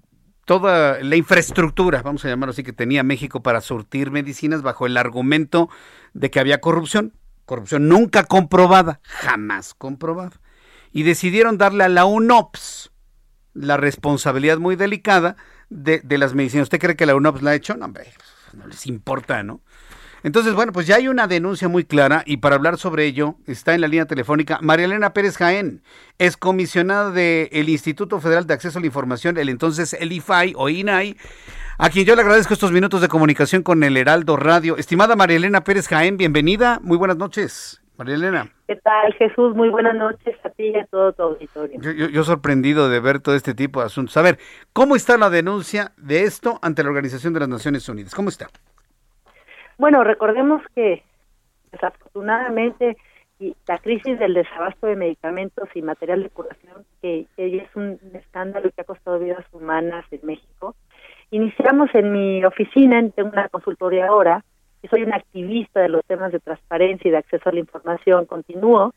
toda la infraestructura, vamos a llamarlo así, que tenía México para surtir medicinas bajo el argumento de que había corrupción, corrupción nunca comprobada, jamás comprobada. Y decidieron darle a la UNOPS la responsabilidad muy delicada de, las medicinas. ¿Usted cree que la UNOPS la ha hecho? No, hombre, no les importa, ¿no? Entonces, bueno, pues ya hay una denuncia muy clara y para hablar sobre ello está en la línea telefónica María Elena Pérez Jaén, es comisionada del Instituto Federal de Acceso a la Información, el entonces el IFAI o INAI, a quien yo le agradezco estos minutos de comunicación con el Heraldo Radio. Estimada María Elena Pérez Jaén, bienvenida, muy buenas noches. María Elena. ¿Qué tal, Jesús? Muy buenas noches a ti y a todo tu auditorio. Yo, yo, yo, sorprendido de ver todo este tipo de asuntos. A ver, ¿cómo está la denuncia de esto ante la Organización de las Naciones Unidas? ¿Cómo está? Bueno, recordemos que desafortunadamente la crisis del desabasto de medicamentos y material de curación, que, que es un escándalo que ha costado vidas humanas en México, iniciamos en mi oficina, tengo una consultoría ahora, y soy una activista de los temas de transparencia y de acceso a la información, continúo.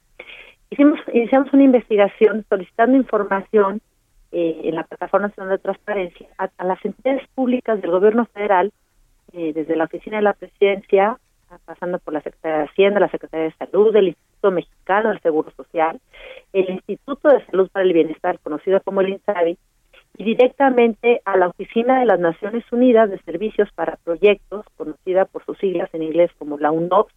Hicimos, iniciamos una investigación solicitando información eh, en la Plataforma Nacional de Transparencia a, a las entidades públicas del gobierno federal eh, desde la oficina de la presidencia, pasando por la Secretaría de Hacienda, la Secretaría de Salud, el Instituto Mexicano del Seguro Social, el Instituto de Salud para el Bienestar, conocido como el INSABI, y directamente a la Oficina de las Naciones Unidas de Servicios para Proyectos, conocida por sus siglas en inglés como la UNOPS,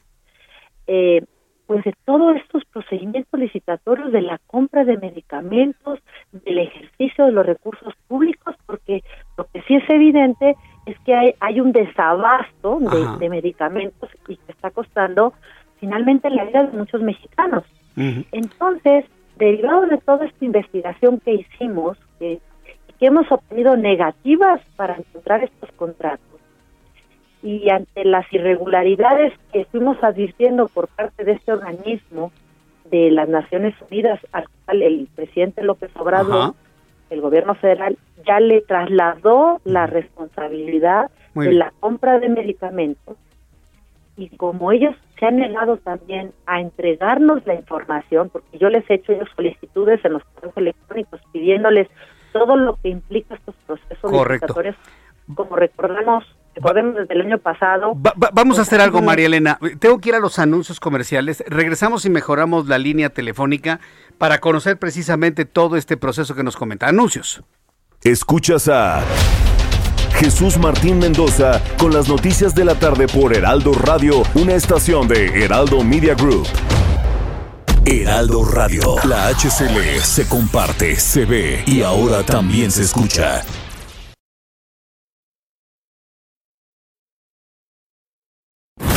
eh, pues de todos estos procedimientos licitatorios de la compra de medicamentos, del ejercicio de los recursos públicos, porque lo que sí es evidente es que hay, hay un desabasto de, de, medicamentos y que está costando finalmente la vida de muchos mexicanos. Uh -huh. Entonces, derivado de toda esta investigación que hicimos, que, que hemos obtenido negativas para encontrar estos contratos, y ante las irregularidades que fuimos advirtiendo por parte de este organismo de las Naciones Unidas, al cual el presidente López Obrador, Ajá. El gobierno federal, ya le trasladó la responsabilidad de la compra de medicamentos y como ellos se han negado también a entregarnos la información, porque yo les he hecho ellos solicitudes en los correos electrónicos pidiéndoles todo lo que implica estos procesos licitatorios, como recordamos recordemos desde el año pasado. Va, va, vamos a hacer algo, María Elena. Tengo que ir a los anuncios comerciales. Regresamos y mejoramos la línea telefónica para conocer precisamente todo este proceso que nos comenta. Anuncios. Escuchas a Jesús Martín Mendoza con las noticias de la tarde por Heraldo Radio, una estación de Heraldo Media Group. Heraldo Radio, la HCL se comparte, se ve y ahora también se escucha.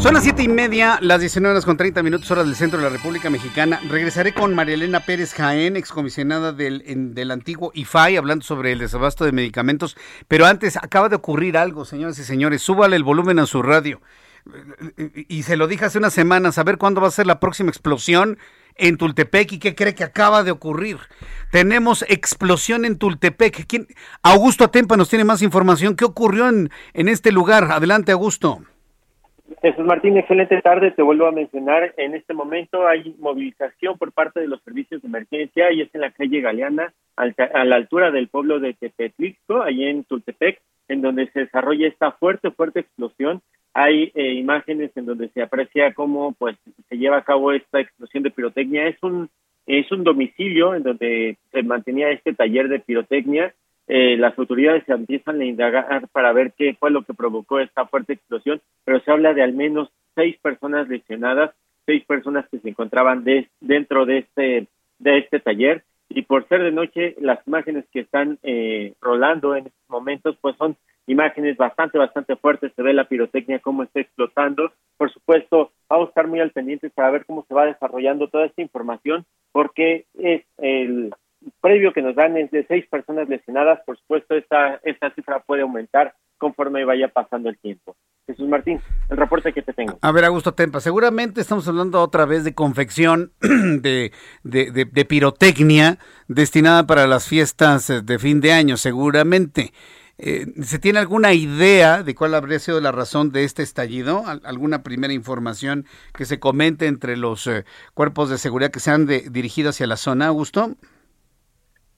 Son las siete y media, las 19 horas con 30 minutos, horas del centro de la República Mexicana. Regresaré con María Elena Pérez Jaén, excomisionada del, del antiguo IFAI, hablando sobre el desabasto de medicamentos. Pero antes, acaba de ocurrir algo, señoras y señores. Súbale el volumen a su radio. Y se lo dije hace unas semanas, a ver cuándo va a ser la próxima explosión en Tultepec. ¿Y qué cree que acaba de ocurrir? Tenemos explosión en Tultepec. ¿Quién? Augusto Atempa nos tiene más información. ¿Qué ocurrió en, en este lugar? Adelante, Augusto. Jesús Martín, excelente tarde. Te vuelvo a mencionar. En este momento hay movilización por parte de los servicios de emergencia y es en la calle Galeana, a la altura del pueblo de Tepetlixco, ahí en Tultepec, en donde se desarrolla esta fuerte, fuerte explosión. Hay eh, imágenes en donde se aprecia cómo pues se lleva a cabo esta explosión de pirotecnia. Es un es un domicilio en donde se mantenía este taller de pirotecnia eh, las autoridades se empiezan a indagar para ver qué fue lo que provocó esta fuerte explosión, pero se habla de al menos seis personas lesionadas, seis personas que se encontraban dentro de este de este taller. Y por ser de noche las imágenes que están eh, rolando en estos momentos pues son imágenes bastante bastante fuertes. Se ve la pirotecnia cómo está explotando. Por supuesto vamos a estar muy al pendiente para ver cómo se va desarrollando toda esta información porque es el previo que nos dan es de seis personas lesionadas. Por supuesto, esta, esta cifra puede aumentar conforme vaya pasando el tiempo. Jesús Martín, el reporte que te tengo. A ver, Augusto Tempa, seguramente estamos hablando otra vez de confección de, de, pirotecnia destinada para las fiestas de fin de año, seguramente. Eh, ¿Se tiene alguna idea de cuál habría sido la razón de este estallido? ¿Alguna primera información que se comente entre los eh, cuerpos de seguridad que se han dirigido hacia la zona, Augusto?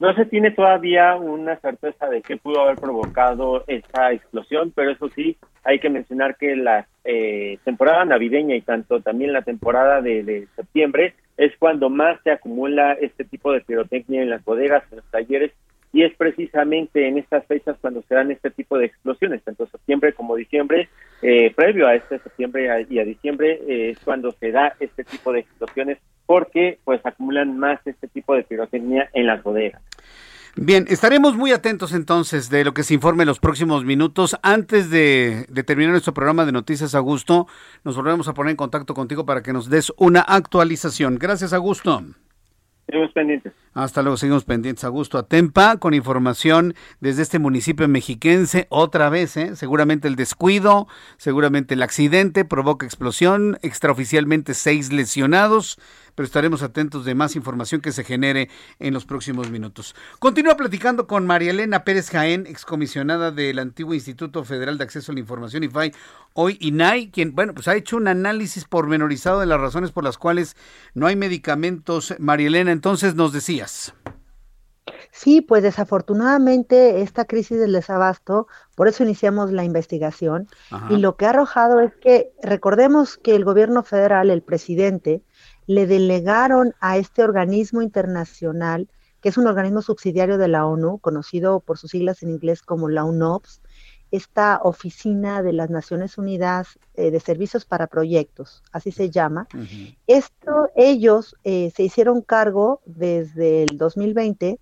No se tiene todavía una certeza de qué pudo haber provocado esta explosión, pero eso sí, hay que mencionar que la eh, temporada navideña y tanto también la temporada de, septiembre es cuando más se acumula este tipo de pirotecnia en las bodegas, en los talleres, y es precisamente en estas fechas cuando se dan este tipo de explosiones, tanto septiembre como diciembre, eh, previo a este septiembre y a diciembre eh, es cuando se da este tipo de explosiones porque pues acumulan más este tipo de pirotecnia en las bodegas. Bien, estaremos muy atentos entonces de lo que se informe en los próximos minutos. Antes de, terminar nuestro programa de Noticias Augusto, nos volvemos a poner en contacto contigo para que nos des una actualización. Gracias, Augusto. Seguimos pendientes. Hasta luego, seguimos pendientes. Augusto Atempa con información desde este municipio mexiquense. Otra vez, ¿eh? seguramente el descuido, seguramente el accidente provoca explosión. Extraoficialmente seis lesionados pero estaremos atentos de más información que se genere en los próximos minutos. Continúa platicando con María Elena Pérez Jaén, excomisionada del antiguo Instituto Federal de Acceso a la Información, IFAI, hoy INAI, quien, bueno, pues ha hecho un análisis pormenorizado de las razones por las cuales no hay medicamentos. María Elena, entonces nos decías. Sí, pues desafortunadamente esta crisis del desabasto, por eso iniciamos la investigación, y lo que ha arrojado es que recordemos que el gobierno federal, el presidente, le delegaron a este organismo internacional, que es un organismo subsidiario de la ONU, conocido por sus siglas en inglés como la UNOPS, esta oficina de las Naciones Unidas eh, de Servicios para Proyectos, así se llama. Esto, ellos eh, se hicieron cargo desde el 2020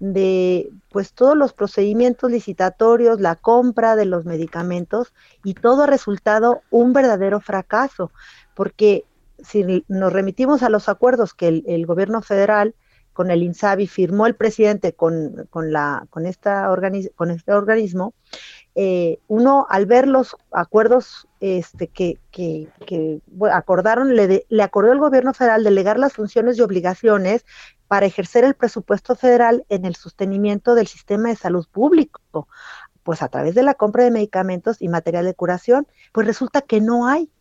de pues todos los procedimientos licitatorios, la compra de los medicamentos y todo ha resultado un verdadero fracaso, porque si nos remitimos a los acuerdos que el, gobierno federal con el INSABI firmó el presidente con, con, la, con, esta con este organismo, eh, uno al ver los acuerdos este, que, que, que acordaron, le, le acordó el gobierno federal delegar las funciones y obligaciones para ejercer el presupuesto federal en el sostenimiento del sistema de salud público, pues a través de la compra de medicamentos y material de curación, pues resulta que no hay.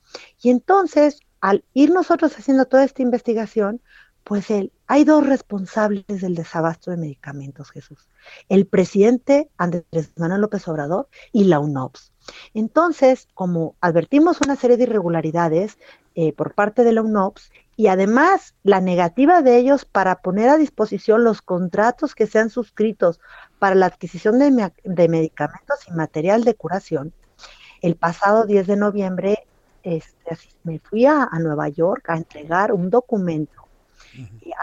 Y entonces al ir nosotros haciendo toda esta investigación, pues hay dos responsables del desabasto de medicamentos, Jesús. El presidente Andrés Manuel López Obrador y la UNOPS. Entonces, como advertimos una serie de irregularidades eh, por parte de la UNOPS y además la negativa de ellos para poner a disposición los contratos que sean suscritos para la adquisición de medicamentos y material de curación, el pasado 10 de noviembre este, me fui a, Nueva York a entregar un documento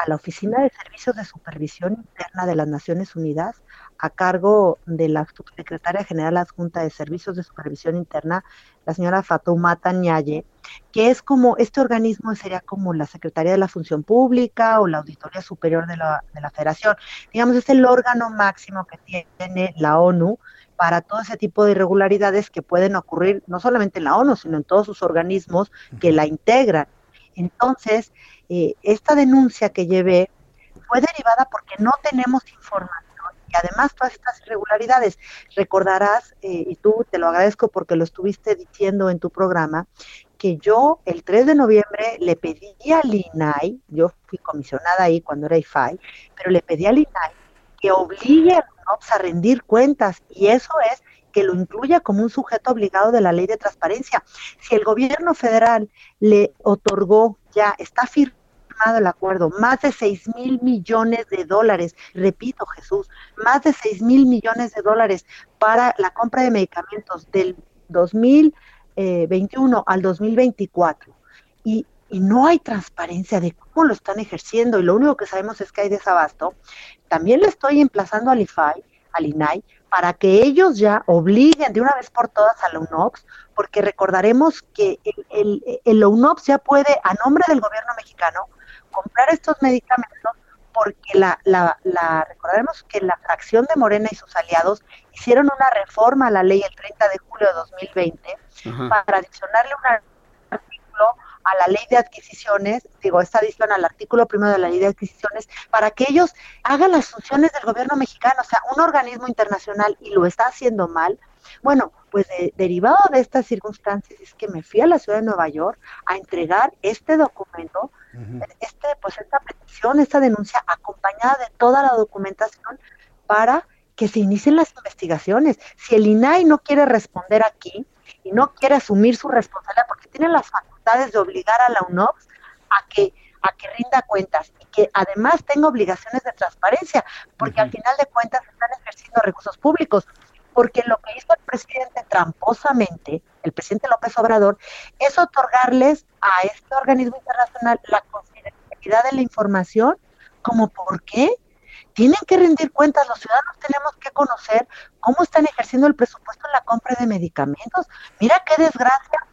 a la Oficina de Servicios de Supervisión Interna de las Naciones Unidas a cargo de la subsecretaria general adjunta de Servicios de Supervisión Interna, la señora Fatoumata Ñaye, que es como, este organismo sería como la Secretaría de la Función Pública o la Auditoría Superior de la, de la Federación. Digamos, es el órgano máximo que tiene la ONU para todo ese tipo de irregularidades que pueden ocurrir no solamente en la ONU, sino en todos sus organismos que la integran. Entonces, eh, esta denuncia que llevé fue derivada porque no tenemos información y además todas estas irregularidades. Recordarás, eh, y tú te lo agradezco porque lo estuviste diciendo en tu programa, que yo el 3 de noviembre le pedí al INAI, yo fui comisionada ahí cuando era IFAI, pero le pedí al INAI que obligue a los a rendir cuentas y eso es que lo incluya como un sujeto obligado de la ley de transparencia. Si el gobierno federal le otorgó ya, está firmado el acuerdo, más de 6 mil millones de dólares, repito Jesús, más de 6 mil millones de dólares para la compra de medicamentos del 2021 al 2024. Y, y no hay transparencia de cómo lo están ejerciendo y lo único que sabemos es que hay desabasto. También le estoy emplazando al IFAI, al INAI, para que ellos ya obliguen de una vez por todas a la UNOPS, porque recordaremos que el, el, UNOPS ya puede, a nombre del gobierno mexicano, comprar estos medicamentos porque la, la, la, recordaremos que la fracción de Morena y sus aliados hicieron una reforma a la ley el 30 de julio de 2020 para adicionarle un artículo a la ley de adquisiciones, digo, esta adición al artículo primero de la ley de adquisiciones, para que ellos hagan las funciones del gobierno mexicano, o sea, un organismo internacional y lo está haciendo mal. Bueno, pues derivado de estas circunstancias es que me fui a la ciudad de Nueva York a entregar este documento, este, pues esta petición, esta denuncia, acompañada de toda la documentación para que se inicien las investigaciones. Si el INAI no quiere responder aquí y no quiere asumir su responsabilidad, porque tiene las de obligar a la UNOPS a que a que rinda cuentas y que además tenga obligaciones de transparencia, porque al final de cuentas están ejerciendo recursos públicos. Porque lo que hizo el presidente tramposamente, el presidente López Obrador, es otorgarles a este organismo internacional la confidencialidad de la información, como por qué tienen que rendir cuentas, los ciudadanos tenemos que conocer cómo están ejerciendo el presupuesto en la compra de medicamentos. Mira qué desgracia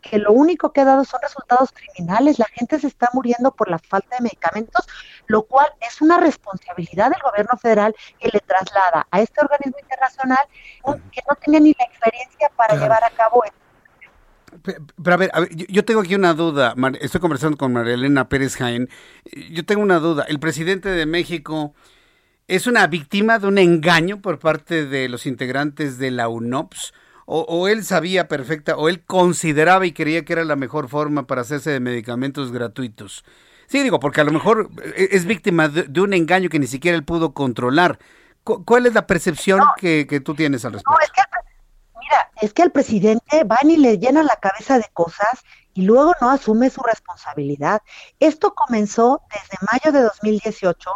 que lo único que ha dado son resultados criminales. La gente se está muriendo por la falta de medicamentos, lo cual es una responsabilidad del gobierno federal que le traslada a este organismo internacional que no tenía ni la experiencia para llevar a cabo esto. Pero a ver, yo tengo aquí una duda. Estoy conversando con María Elena Pérez Jaén. Yo tengo una duda. ¿El presidente de México es una víctima de un engaño por parte de los integrantes de la UNOPS? O, él sabía perfecta, o él consideraba y creía que era la mejor forma para hacerse de medicamentos gratuitos. Sí, digo, porque a lo mejor eh, es víctima de, un engaño que ni siquiera él pudo controlar. ¿Cuál es la percepción que, tú tienes al respecto? No, es que, mira, es que el presidente van y le llena la cabeza de cosas y luego no asume su responsabilidad. Esto comenzó desde mayo de 2018,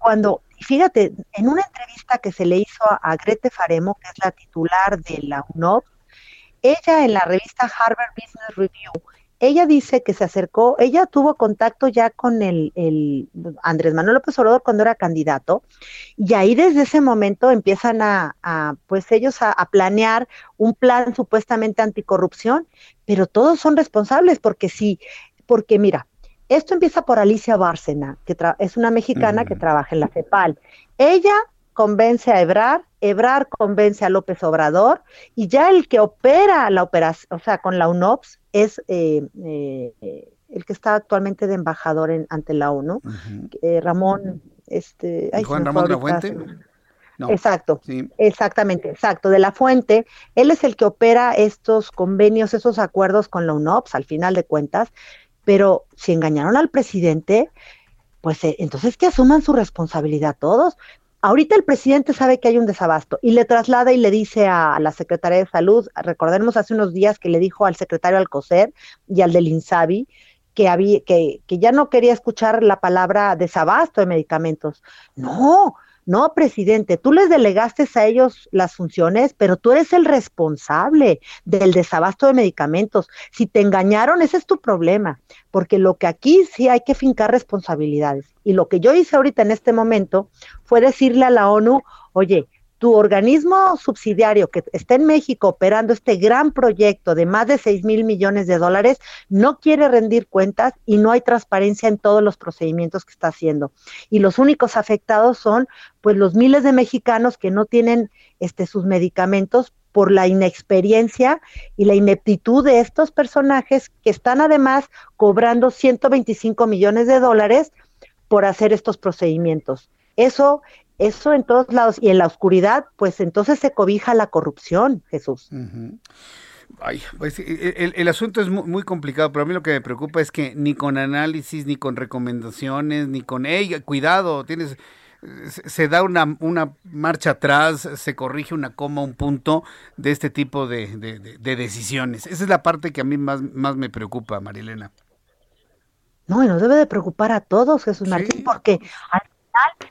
cuando fíjate, en una entrevista que se le hizo a, Grete Faremo, que es la titular de la UNOP, ella en la revista Harvard Business Review, ella dice que se acercó, ella tuvo contacto ya con el, Andrés Manuel López Obrador cuando era candidato, y ahí desde ese momento empiezan a, pues ellos a, planear un plan supuestamente anticorrupción, pero todos son responsables porque sí, porque mira, esto empieza por Alicia Bárcena, que es una mexicana que trabaja en la CEPAL. Ella convence a Ebrar, Ebrar convence a López Obrador y ya el que opera la operación, o sea, con la UNOPS es eh, eh, el que está actualmente de embajador en, ante la ONU, eh, Ramón, este, Juan Ramón de la Fuente. exacto, exactamente, exacto, de la fuente. Él es el que opera estos convenios, esos acuerdos con la UNOPS, al final de cuentas, pero si engañaron al presidente, pues eh, entonces que asuman su responsabilidad todos. Ahorita el presidente sabe que hay un desabasto y le traslada y le dice a, la Secretaría de Salud, recordemos hace unos días que le dijo al secretario Alcocer y al del INSABI que, había, que, que ya no quería escuchar la palabra desabasto de medicamentos. No, no, presidente, tú les delegaste a ellos las funciones, pero tú eres el responsable del desabasto de medicamentos. Si te engañaron, ese es tu problema, porque lo que aquí sí hay que fincar responsabilidades. Y lo que yo hice ahorita en este momento fue decirle a la ONU, oye, tu organismo subsidiario que está en México operando este gran proyecto de más de 6 mil millones de dólares no quiere rendir cuentas y no hay transparencia en todos los procedimientos que está haciendo. Y los únicos afectados son pues los miles de mexicanos que no tienen este sus medicamentos por la inexperiencia y la ineptitud de estos personajes que están además cobrando 125 millones de dólares por hacer estos procedimientos. Eso, eso en todos lados y en la oscuridad, pues entonces se cobija la corrupción, Jesús. Ay, pues, e, e, el, el, asunto es muy, complicado, pero a mí lo que me preocupa es que ni con análisis, ni con recomendaciones, ni con, hey, cuidado, tienes, se da una, una marcha atrás, se corrige una coma, un punto de este tipo de, de, decisiones. Esa es la parte que a mí más, más me preocupa, Marilena. No, y nos debe de preocupar a todos, Jesús Martín, porque al final,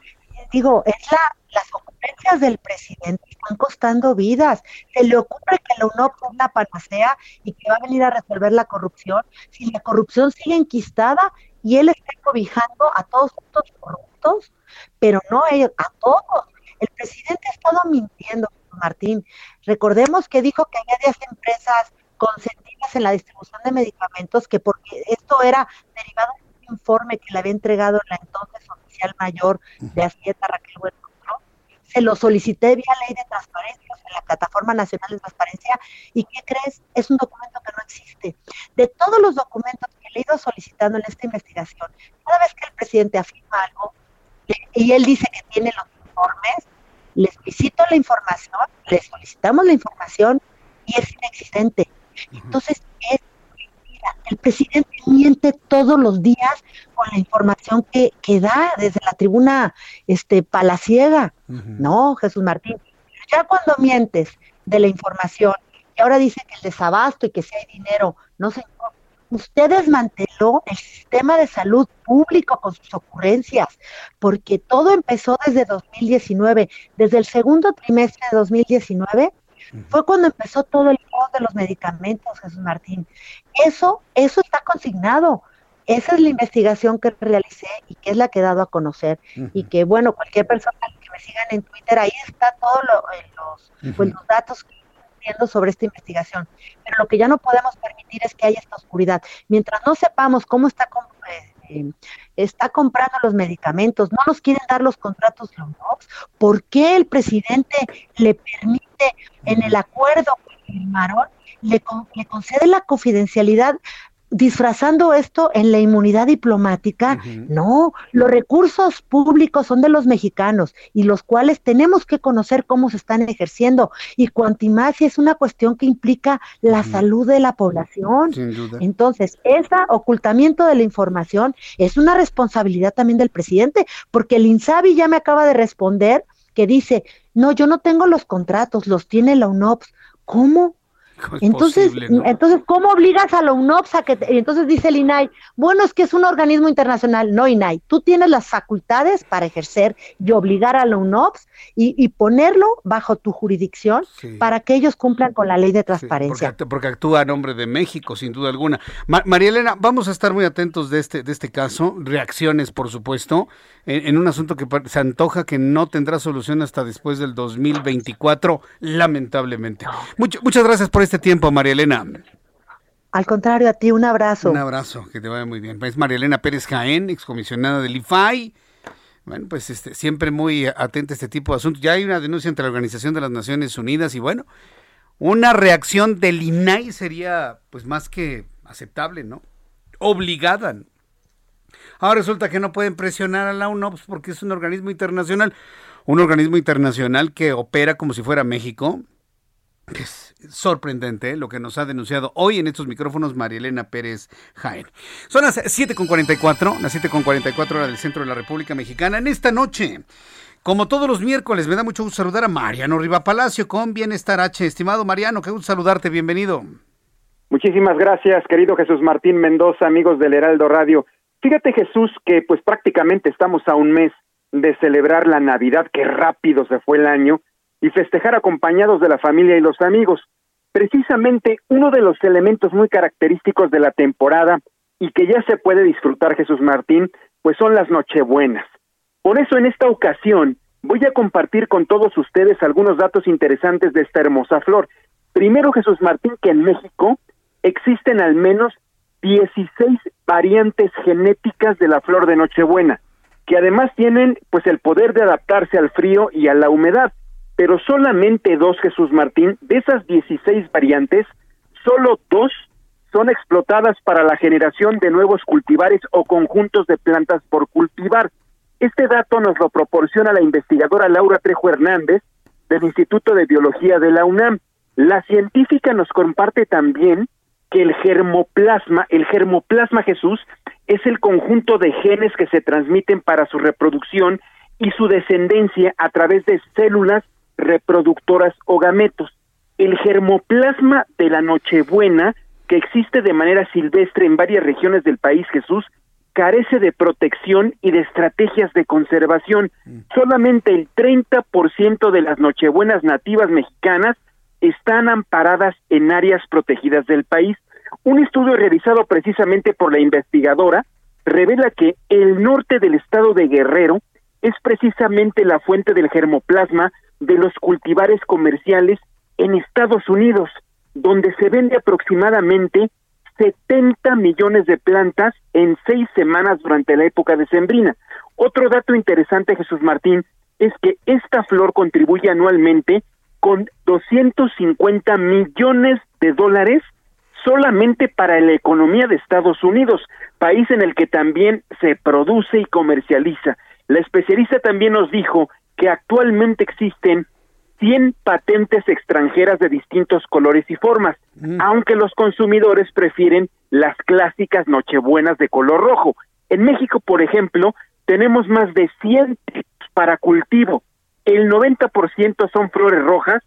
digo, es la, las ocurrencias del presidente están costando vidas. Se le ocurre que la UNOP es la panacea y que va a venir a resolver la corrupción. Si la corrupción sigue enquistada y él está cobijando a todos estos corruptos, pero no a todos. El presidente ha estado mintiendo, Martín. Recordemos que dijo que había 10 empresas consentidas en la distribución de medicamentos, que porque esto era derivado de un informe que le había entregado la entonces oficial mayor de Hacienda, Raquel Buenrostro, se lo solicité vía ley de transparencia, en la Plataforma Nacional de Transparencia, y ¿qué crees? Es un documento que no existe. De todos los documentos que le he ido solicitando en esta investigación, cada vez que el presidente afirma algo, y él dice que tiene los informes, les solicito la información, les solicitamos la información y es inexistente. Entonces, es El presidente miente todos los días con la información que, que da desde la tribuna este, palaciega. No, Jesús Martín. Ya cuando mientes de la información y ahora dice que el desabasto y que si hay dinero, no sé, usted desmanteló el sistema de salud público con sus ocurrencias, porque todo empezó desde 2019, desde el segundo trimestre de 2019 fue cuando empezó todo el juego de los medicamentos, Jesús Martín. Eso, eso está consignado. Esa es la investigación que realicé y que es la que he dado a conocer. Y que, bueno, cualquier persona que me sigan en Twitter, ahí está todos eh, los, pues, los datos que sobre esta investigación. Pero lo que ya no podemos permitir es que haya esta oscuridad. Mientras no sepamos cómo está, eh, está comprando los medicamentos, no nos quieren dar los contratos ¿por qué el presidente le permite en el acuerdo que firmaron, le, le concede la confidencialidad disfrazando esto en la inmunidad diplomática. No, los recursos públicos son de los mexicanos y los cuales tenemos que conocer cómo se están ejerciendo. Y cuantimacia es una cuestión que implica la salud de la población. Entonces, ese ocultamiento de la información es una responsabilidad también del presidente, porque el INSABI ya me acaba de responder que dice, no, yo no tengo los contratos, los tiene la UNOPS. ¿Cómo? Entonces, entonces, ¿cómo obligas a la UNOPS a que, entonces dice el INAI, bueno, es que es un organismo internacional, no INAI, tú tienes las facultades para ejercer y obligar a la UNOPS y, ponerlo bajo tu jurisdicción para que ellos cumplan con la ley de transparencia. porque, actúa a nombre de México, sin duda alguna. María Elena, vamos a estar muy atentos de este, de este caso, reacciones, por supuesto, en, un asunto que se antoja que no tendrá solución hasta después del 2024, lamentablemente. muchas gracias por este tiempo, María Elena. Al contrario, a ti un abrazo. Un abrazo, que te vaya muy bien. Es María Elena Pérez Jaén, excomisionada del IFAI. Bueno, pues este, siempre muy atenta a este tipo de asuntos. Ya hay una denuncia ante la Organización de las Naciones Unidas y bueno, una reacción del INAI sería pues más que aceptable, ¿no? Obligada. Ahora resulta que no pueden presionar a la UNOPS porque es un organismo internacional, un organismo internacional que opera como si fuera México, es sorprendente lo que nos ha denunciado hoy en estos micrófonos María Elena Pérez Jaén. Son las 7.44, las 7.44 hora del centro de la República Mexicana. En esta noche, como todos los miércoles, me da mucho gusto saludar a Mariano Riva Palacio con Bienestar H. Estimado Mariano, qué gusto saludarte, bienvenido. Muchísimas gracias, querido Jesús Martín Mendoza, amigos del Heraldo Radio. Fíjate, Jesús, que pues prácticamente estamos a un mes de celebrar la Navidad, que rápido se fue el año, y festejar acompañados de la familia y los amigos. Precisamente uno de los elementos muy característicos de la temporada y que ya se puede disfrutar Jesús Martín, pues son las Nochebuenas. Por eso en esta ocasión voy a compartir con todos ustedes algunos datos interesantes de esta hermosa flor. Primero Jesús Martín que en México existen al menos 16 variantes genéticas de la flor de Nochebuena, que además tienen pues el poder de adaptarse al frío y a la humedad pero solamente dos, Jesús Martín, de esas 16 variantes, solo dos son explotadas para la generación de nuevos cultivares o conjuntos de plantas por cultivar. Este dato nos lo proporciona la investigadora Laura Trejo Hernández del Instituto de Biología de la UNAM. La científica nos comparte también que el germoplasma, el germoplasma Jesús, es el conjunto de genes que se transmiten para su reproducción y su descendencia a través de células reproductoras o gametos. El germoplasma de la Nochebuena, que existe de manera silvestre en varias regiones del país, Jesús, carece de protección y de estrategias de conservación. Solamente el 30% de las Nochebuenas nativas mexicanas están amparadas en áreas protegidas del país. Un estudio realizado precisamente por la investigadora revela que el norte del estado de Guerrero es precisamente la fuente del germoplasma de los cultivares comerciales en Estados Unidos, donde se vende aproximadamente 70 millones de plantas en seis semanas durante la época decembrina. Otro dato interesante, Jesús Martín, es que esta flor contribuye anualmente con 250 millones de dólares solamente para la economía de Estados Unidos, país en el que también se produce y comercializa. La especialista también nos dijo que actualmente existen 100 patentes extranjeras de distintos colores y formas, aunque los consumidores prefieren las clásicas nochebuenas de color rojo. En México, por ejemplo, tenemos más de 100 para cultivo. El 90% son flores rojas,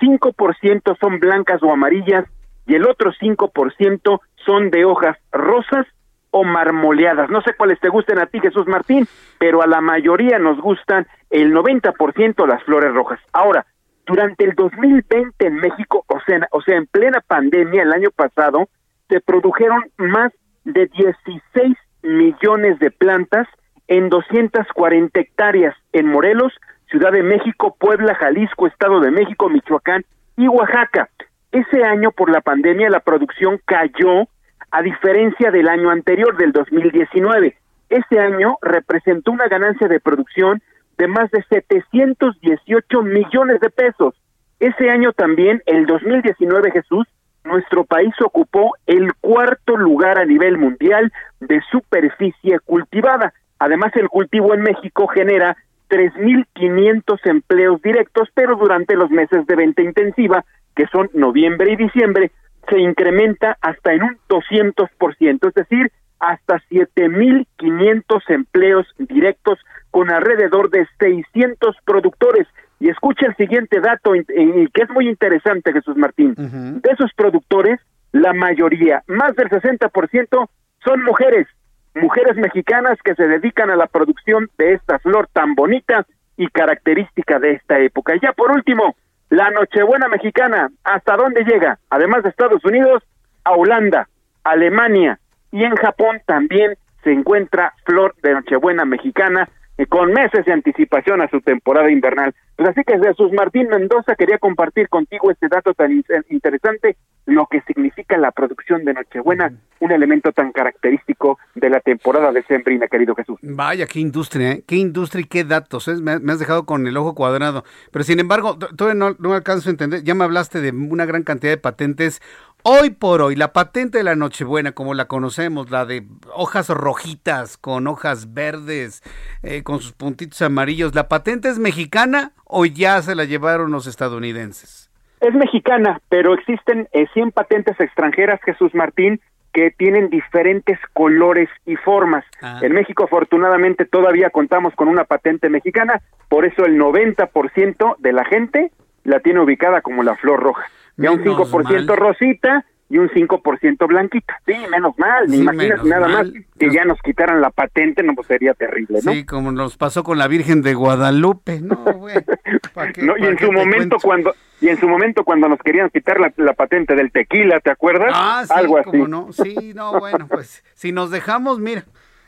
5% son blancas o amarillas y el otro 5% son de hojas rosas o marmoleadas. No sé cuáles te gusten a ti, Jesús Martín, pero a la mayoría nos gustan el 90% las flores rojas. Ahora, durante el 2020 en México, o sea, o sea, en plena pandemia el año pasado, se produjeron más de 16 millones de plantas en 240 hectáreas en Morelos, Ciudad de México, Puebla, Jalisco, Estado de México, Michoacán y Oaxaca. Ese año por la pandemia la producción cayó a diferencia del año anterior, del 2019. Ese año representó una ganancia de producción de más de 718 millones de pesos. Ese año también, el 2019, Jesús, nuestro país ocupó el cuarto lugar a nivel mundial de superficie cultivada. Además, el cultivo en México genera 3.500 empleos directos, pero durante los meses de venta intensiva, que son noviembre y diciembre, se incrementa hasta en un 200%, es decir, hasta 7.500 empleos directos con alrededor de 600 productores. Y escucha el siguiente dato, que es muy interesante, Jesús Martín. De esos productores, la mayoría, más del 60%, son mujeres, mujeres mexicanas que se dedican a la producción de esta flor tan bonita y característica de esta época. Y ya por último, la Nochebuena mexicana, ¿hasta dónde llega? Además de Estados Unidos, a Holanda, Alemania y en Japón también se encuentra flor de Nochebuena mexicana con meses de anticipación a su temporada invernal. Pues así que Jesús Martín Mendoza quería compartir contigo este dato tan interesante, lo que significa la producción de Nochebuena, un elemento tan característico de la temporada de Sembrina, querido Jesús. Vaya, qué industria, ¿eh? qué industria y qué datos, ¿eh? me, has dejado con el ojo cuadrado. Pero sin embargo, todavía no, no alcanzo a entender, ya me hablaste de una gran cantidad de patentes Hoy por hoy, la patente de la Nochebuena, como la conocemos, la de hojas rojitas con hojas verdes, eh, con sus puntitos amarillos, ¿la patente es mexicana o ya se la llevaron los estadounidenses? Es mexicana, pero existen 100 eh, patentes extranjeras, Jesús Martín, que tienen diferentes colores y formas. Ah. En México, afortunadamente, todavía contamos con una patente mexicana, por eso el 90% de la gente la tiene ubicada como la flor roja ya un 5% rosita y un 5% blanquita. Sí, menos mal, ni imaginas nada más que ya nos quitaran la patente, no pues sería terrible, ¿no? Sí, como nos pasó con la Virgen de Guadalupe, no, güey. no y en su momento cuando y en su momento cuando nos querían quitar la, patente del tequila, ¿te acuerdas? Ah, sí, Algo así. no. Sí, no, bueno, pues si nos dejamos, mira,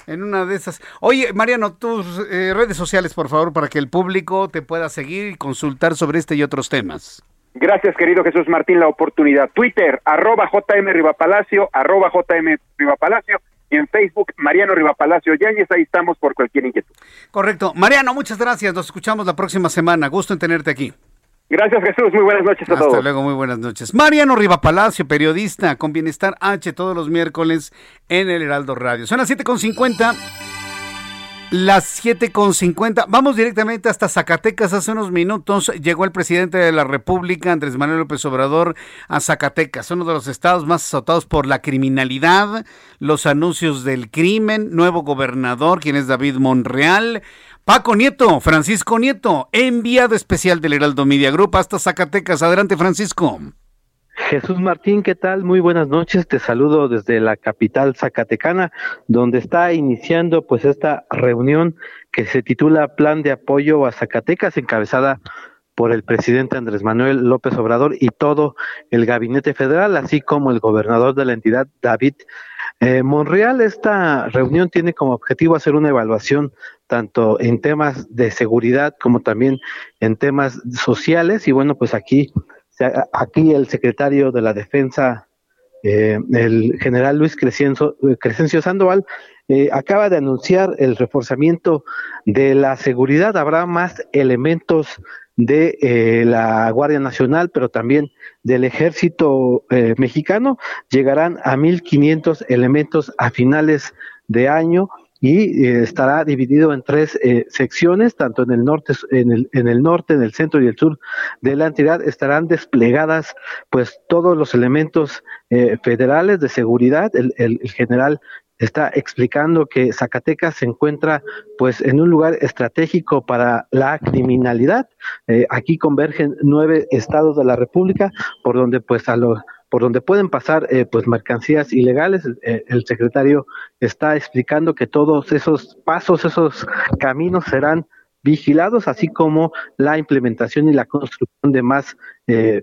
en una de esas. Oye, Mariano, tus eh, redes sociales, por favor, para que el público te pueda seguir y consultar sobre este y otros temas. Gracias, querido Jesús Martín, la oportunidad. Twitter, arroba JM Rivapalacio, arroba JM Rivapalacio. Y en Facebook, Mariano Rivapalacio Yáñez, ahí estamos por cualquier inquietud. Correcto. Mariano, muchas gracias. Nos escuchamos la próxima semana. Gusto en tenerte aquí. Gracias Jesús, muy buenas noches a todos. Hasta luego, muy buenas noches. Mariano Riva Palacio, periodista con Bienestar H todos los miércoles en el Heraldo Radio. Son las 7.50. Las 7.50. Vamos directamente hasta Zacatecas. Hace unos minutos llegó el presidente de la República, Andrés Manuel López Obrador, a Zacatecas, uno de los estados más azotados por la criminalidad, los anuncios del crimen, nuevo gobernador, quien es David Monreal. Paco Nieto, Francisco Nieto, enviado especial del Heraldo Media Group hasta Zacatecas. Adelante, Francisco. Jesús Martín, ¿qué tal? Muy buenas noches. Te saludo desde la capital zacatecana, donde está iniciando pues esta reunión que se titula Plan de Apoyo a Zacatecas, encabezada por el presidente Andrés Manuel López Obrador y todo el gabinete federal, así como el gobernador de la entidad, David eh, Monreal. Esta reunión tiene como objetivo hacer una evaluación tanto en temas de seguridad como también en temas sociales y bueno, pues aquí aquí el secretario de la Defensa, eh, el general Luis Crescencio, Crescencio Sandoval, eh, acaba de anunciar el reforzamiento de la seguridad. Habrá más elementos de eh, la Guardia Nacional, pero también del Ejército Mexicano. Llegarán a 1.500 elementos a finales de año y eh, estará dividido en tres eh, secciones, tanto en el norte, en el, en el norte, en el centro y el sur de la entidad estarán desplegadas pues todos los elementos eh, federales de seguridad. El, general está explicando que Zacatecas se encuentra pues en un lugar estratégico para la criminalidad. aquí convergen nueve estados de la República, por donde pues a los por donde pueden pasar eh, pues mercancías ilegales. Eh, el secretario está explicando que todos esos pasos, esos caminos serán vigilados, así como la implementación y la construcción de más eh,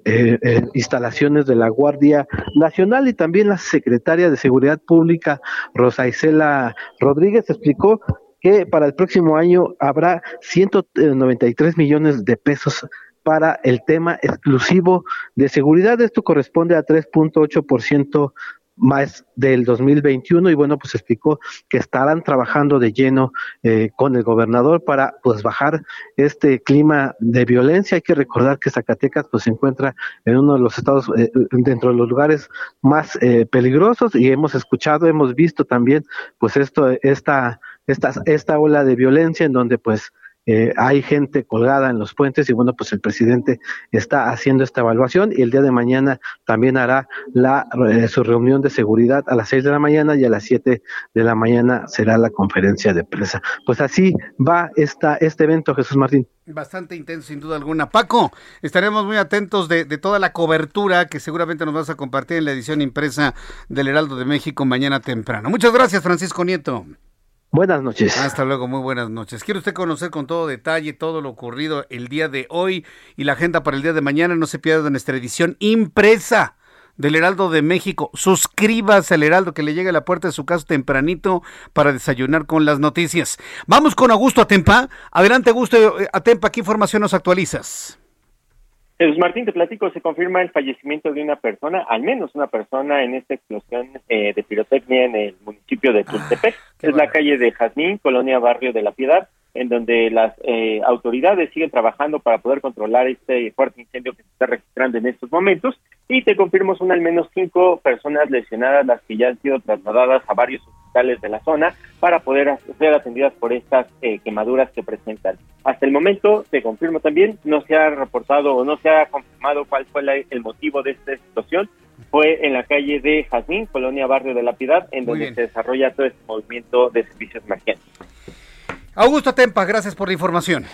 instalaciones de la Guardia Nacional y también la secretaria de Seguridad Pública, Rosa Isela Rodríguez, explicó que para el próximo año habrá 193 millones de pesos para el tema exclusivo de seguridad. Esto corresponde a 3.8% más del 2021 y bueno pues explicó que estarán trabajando de lleno eh, con el gobernador para pues bajar este clima de violencia hay que recordar que Zacatecas pues se encuentra en uno de los estados eh, dentro de los lugares más eh, peligrosos y hemos escuchado hemos visto también pues esto esta esta esta ola de violencia en donde pues eh, hay gente colgada en los puentes y bueno, pues el presidente está haciendo esta evaluación y el día de mañana también hará la, eh, su reunión de seguridad a las 6 de la mañana y a las 7 de la mañana será la conferencia de prensa. Pues así va esta, este evento, Jesús Martín. Bastante intenso, sin duda alguna. Paco, estaremos muy atentos de, de, toda la cobertura que seguramente nos vas a compartir en la edición impresa del Heraldo de México mañana temprano. Muchas gracias, Francisco Nieto. Buenas noches. Hasta luego, muy buenas noches. ¿Quiere usted conocer con todo detalle todo lo ocurrido el día de hoy y la agenda para el día de mañana? No se pierda nuestra edición impresa del Heraldo de México. Suscríbase al Heraldo que le llegue a la puerta de su casa tempranito para desayunar con las noticias. Vamos con Augusto Atempa. Adelante, Augusto eh, Atempa, ¿qué información nos actualizas? Jesús Martín, te platico, se confirma el fallecimiento de una persona, al menos una persona, en esta explosión eh, de pirotecnia en el municipio de Tultepec. Ah, es la calle de Jazmín, colonia Barrio de la Piedad, en donde las eh, autoridades siguen trabajando para poder controlar este fuerte incendio que se está registrando en estos momentos. Y te confirmo, son al menos cinco personas lesionadas las que ya han sido trasladadas a varios de la zona para poder ser atendidas por estas eh, quemaduras que presentan. Hasta el momento, te confirmo también, no se ha reportado o no se ha confirmado cuál fue el motivo de esta explosión. Fue en la calle de Jazmín, Colonia Barrio de la Piedad, en donde se desarrolla todo este movimiento de servicios emergentes. Augusto Tempa, gracias por la información.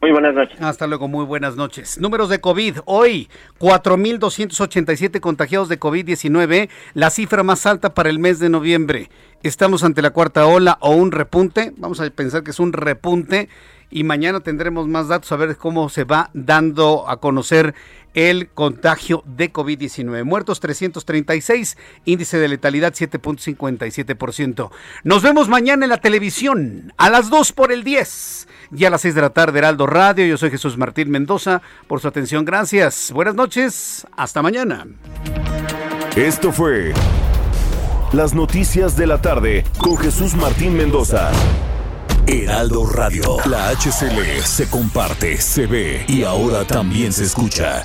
Muy buenas noches. Hasta luego, muy buenas noches. Números de COVID. Hoy, 4.287 contagiados de COVID-19, la cifra más alta para el mes de noviembre. Estamos ante la cuarta ola o un repunte. Vamos a pensar que es un repunte y mañana tendremos más datos a ver cómo se va dando a conocer el contagio de COVID-19. Muertos 336, índice de letalidad 7.57%. Nos vemos mañana en la televisión a las 2 por el 10 y a las 6 de la tarde Heraldo Radio. Yo soy Jesús Martín Mendoza. Por su atención, gracias. Buenas noches. Hasta mañana. Esto fue Las Noticias de la Tarde con Jesús Martín Mendoza. Heraldo Radio. La HCL se comparte, se ve y ahora también se escucha.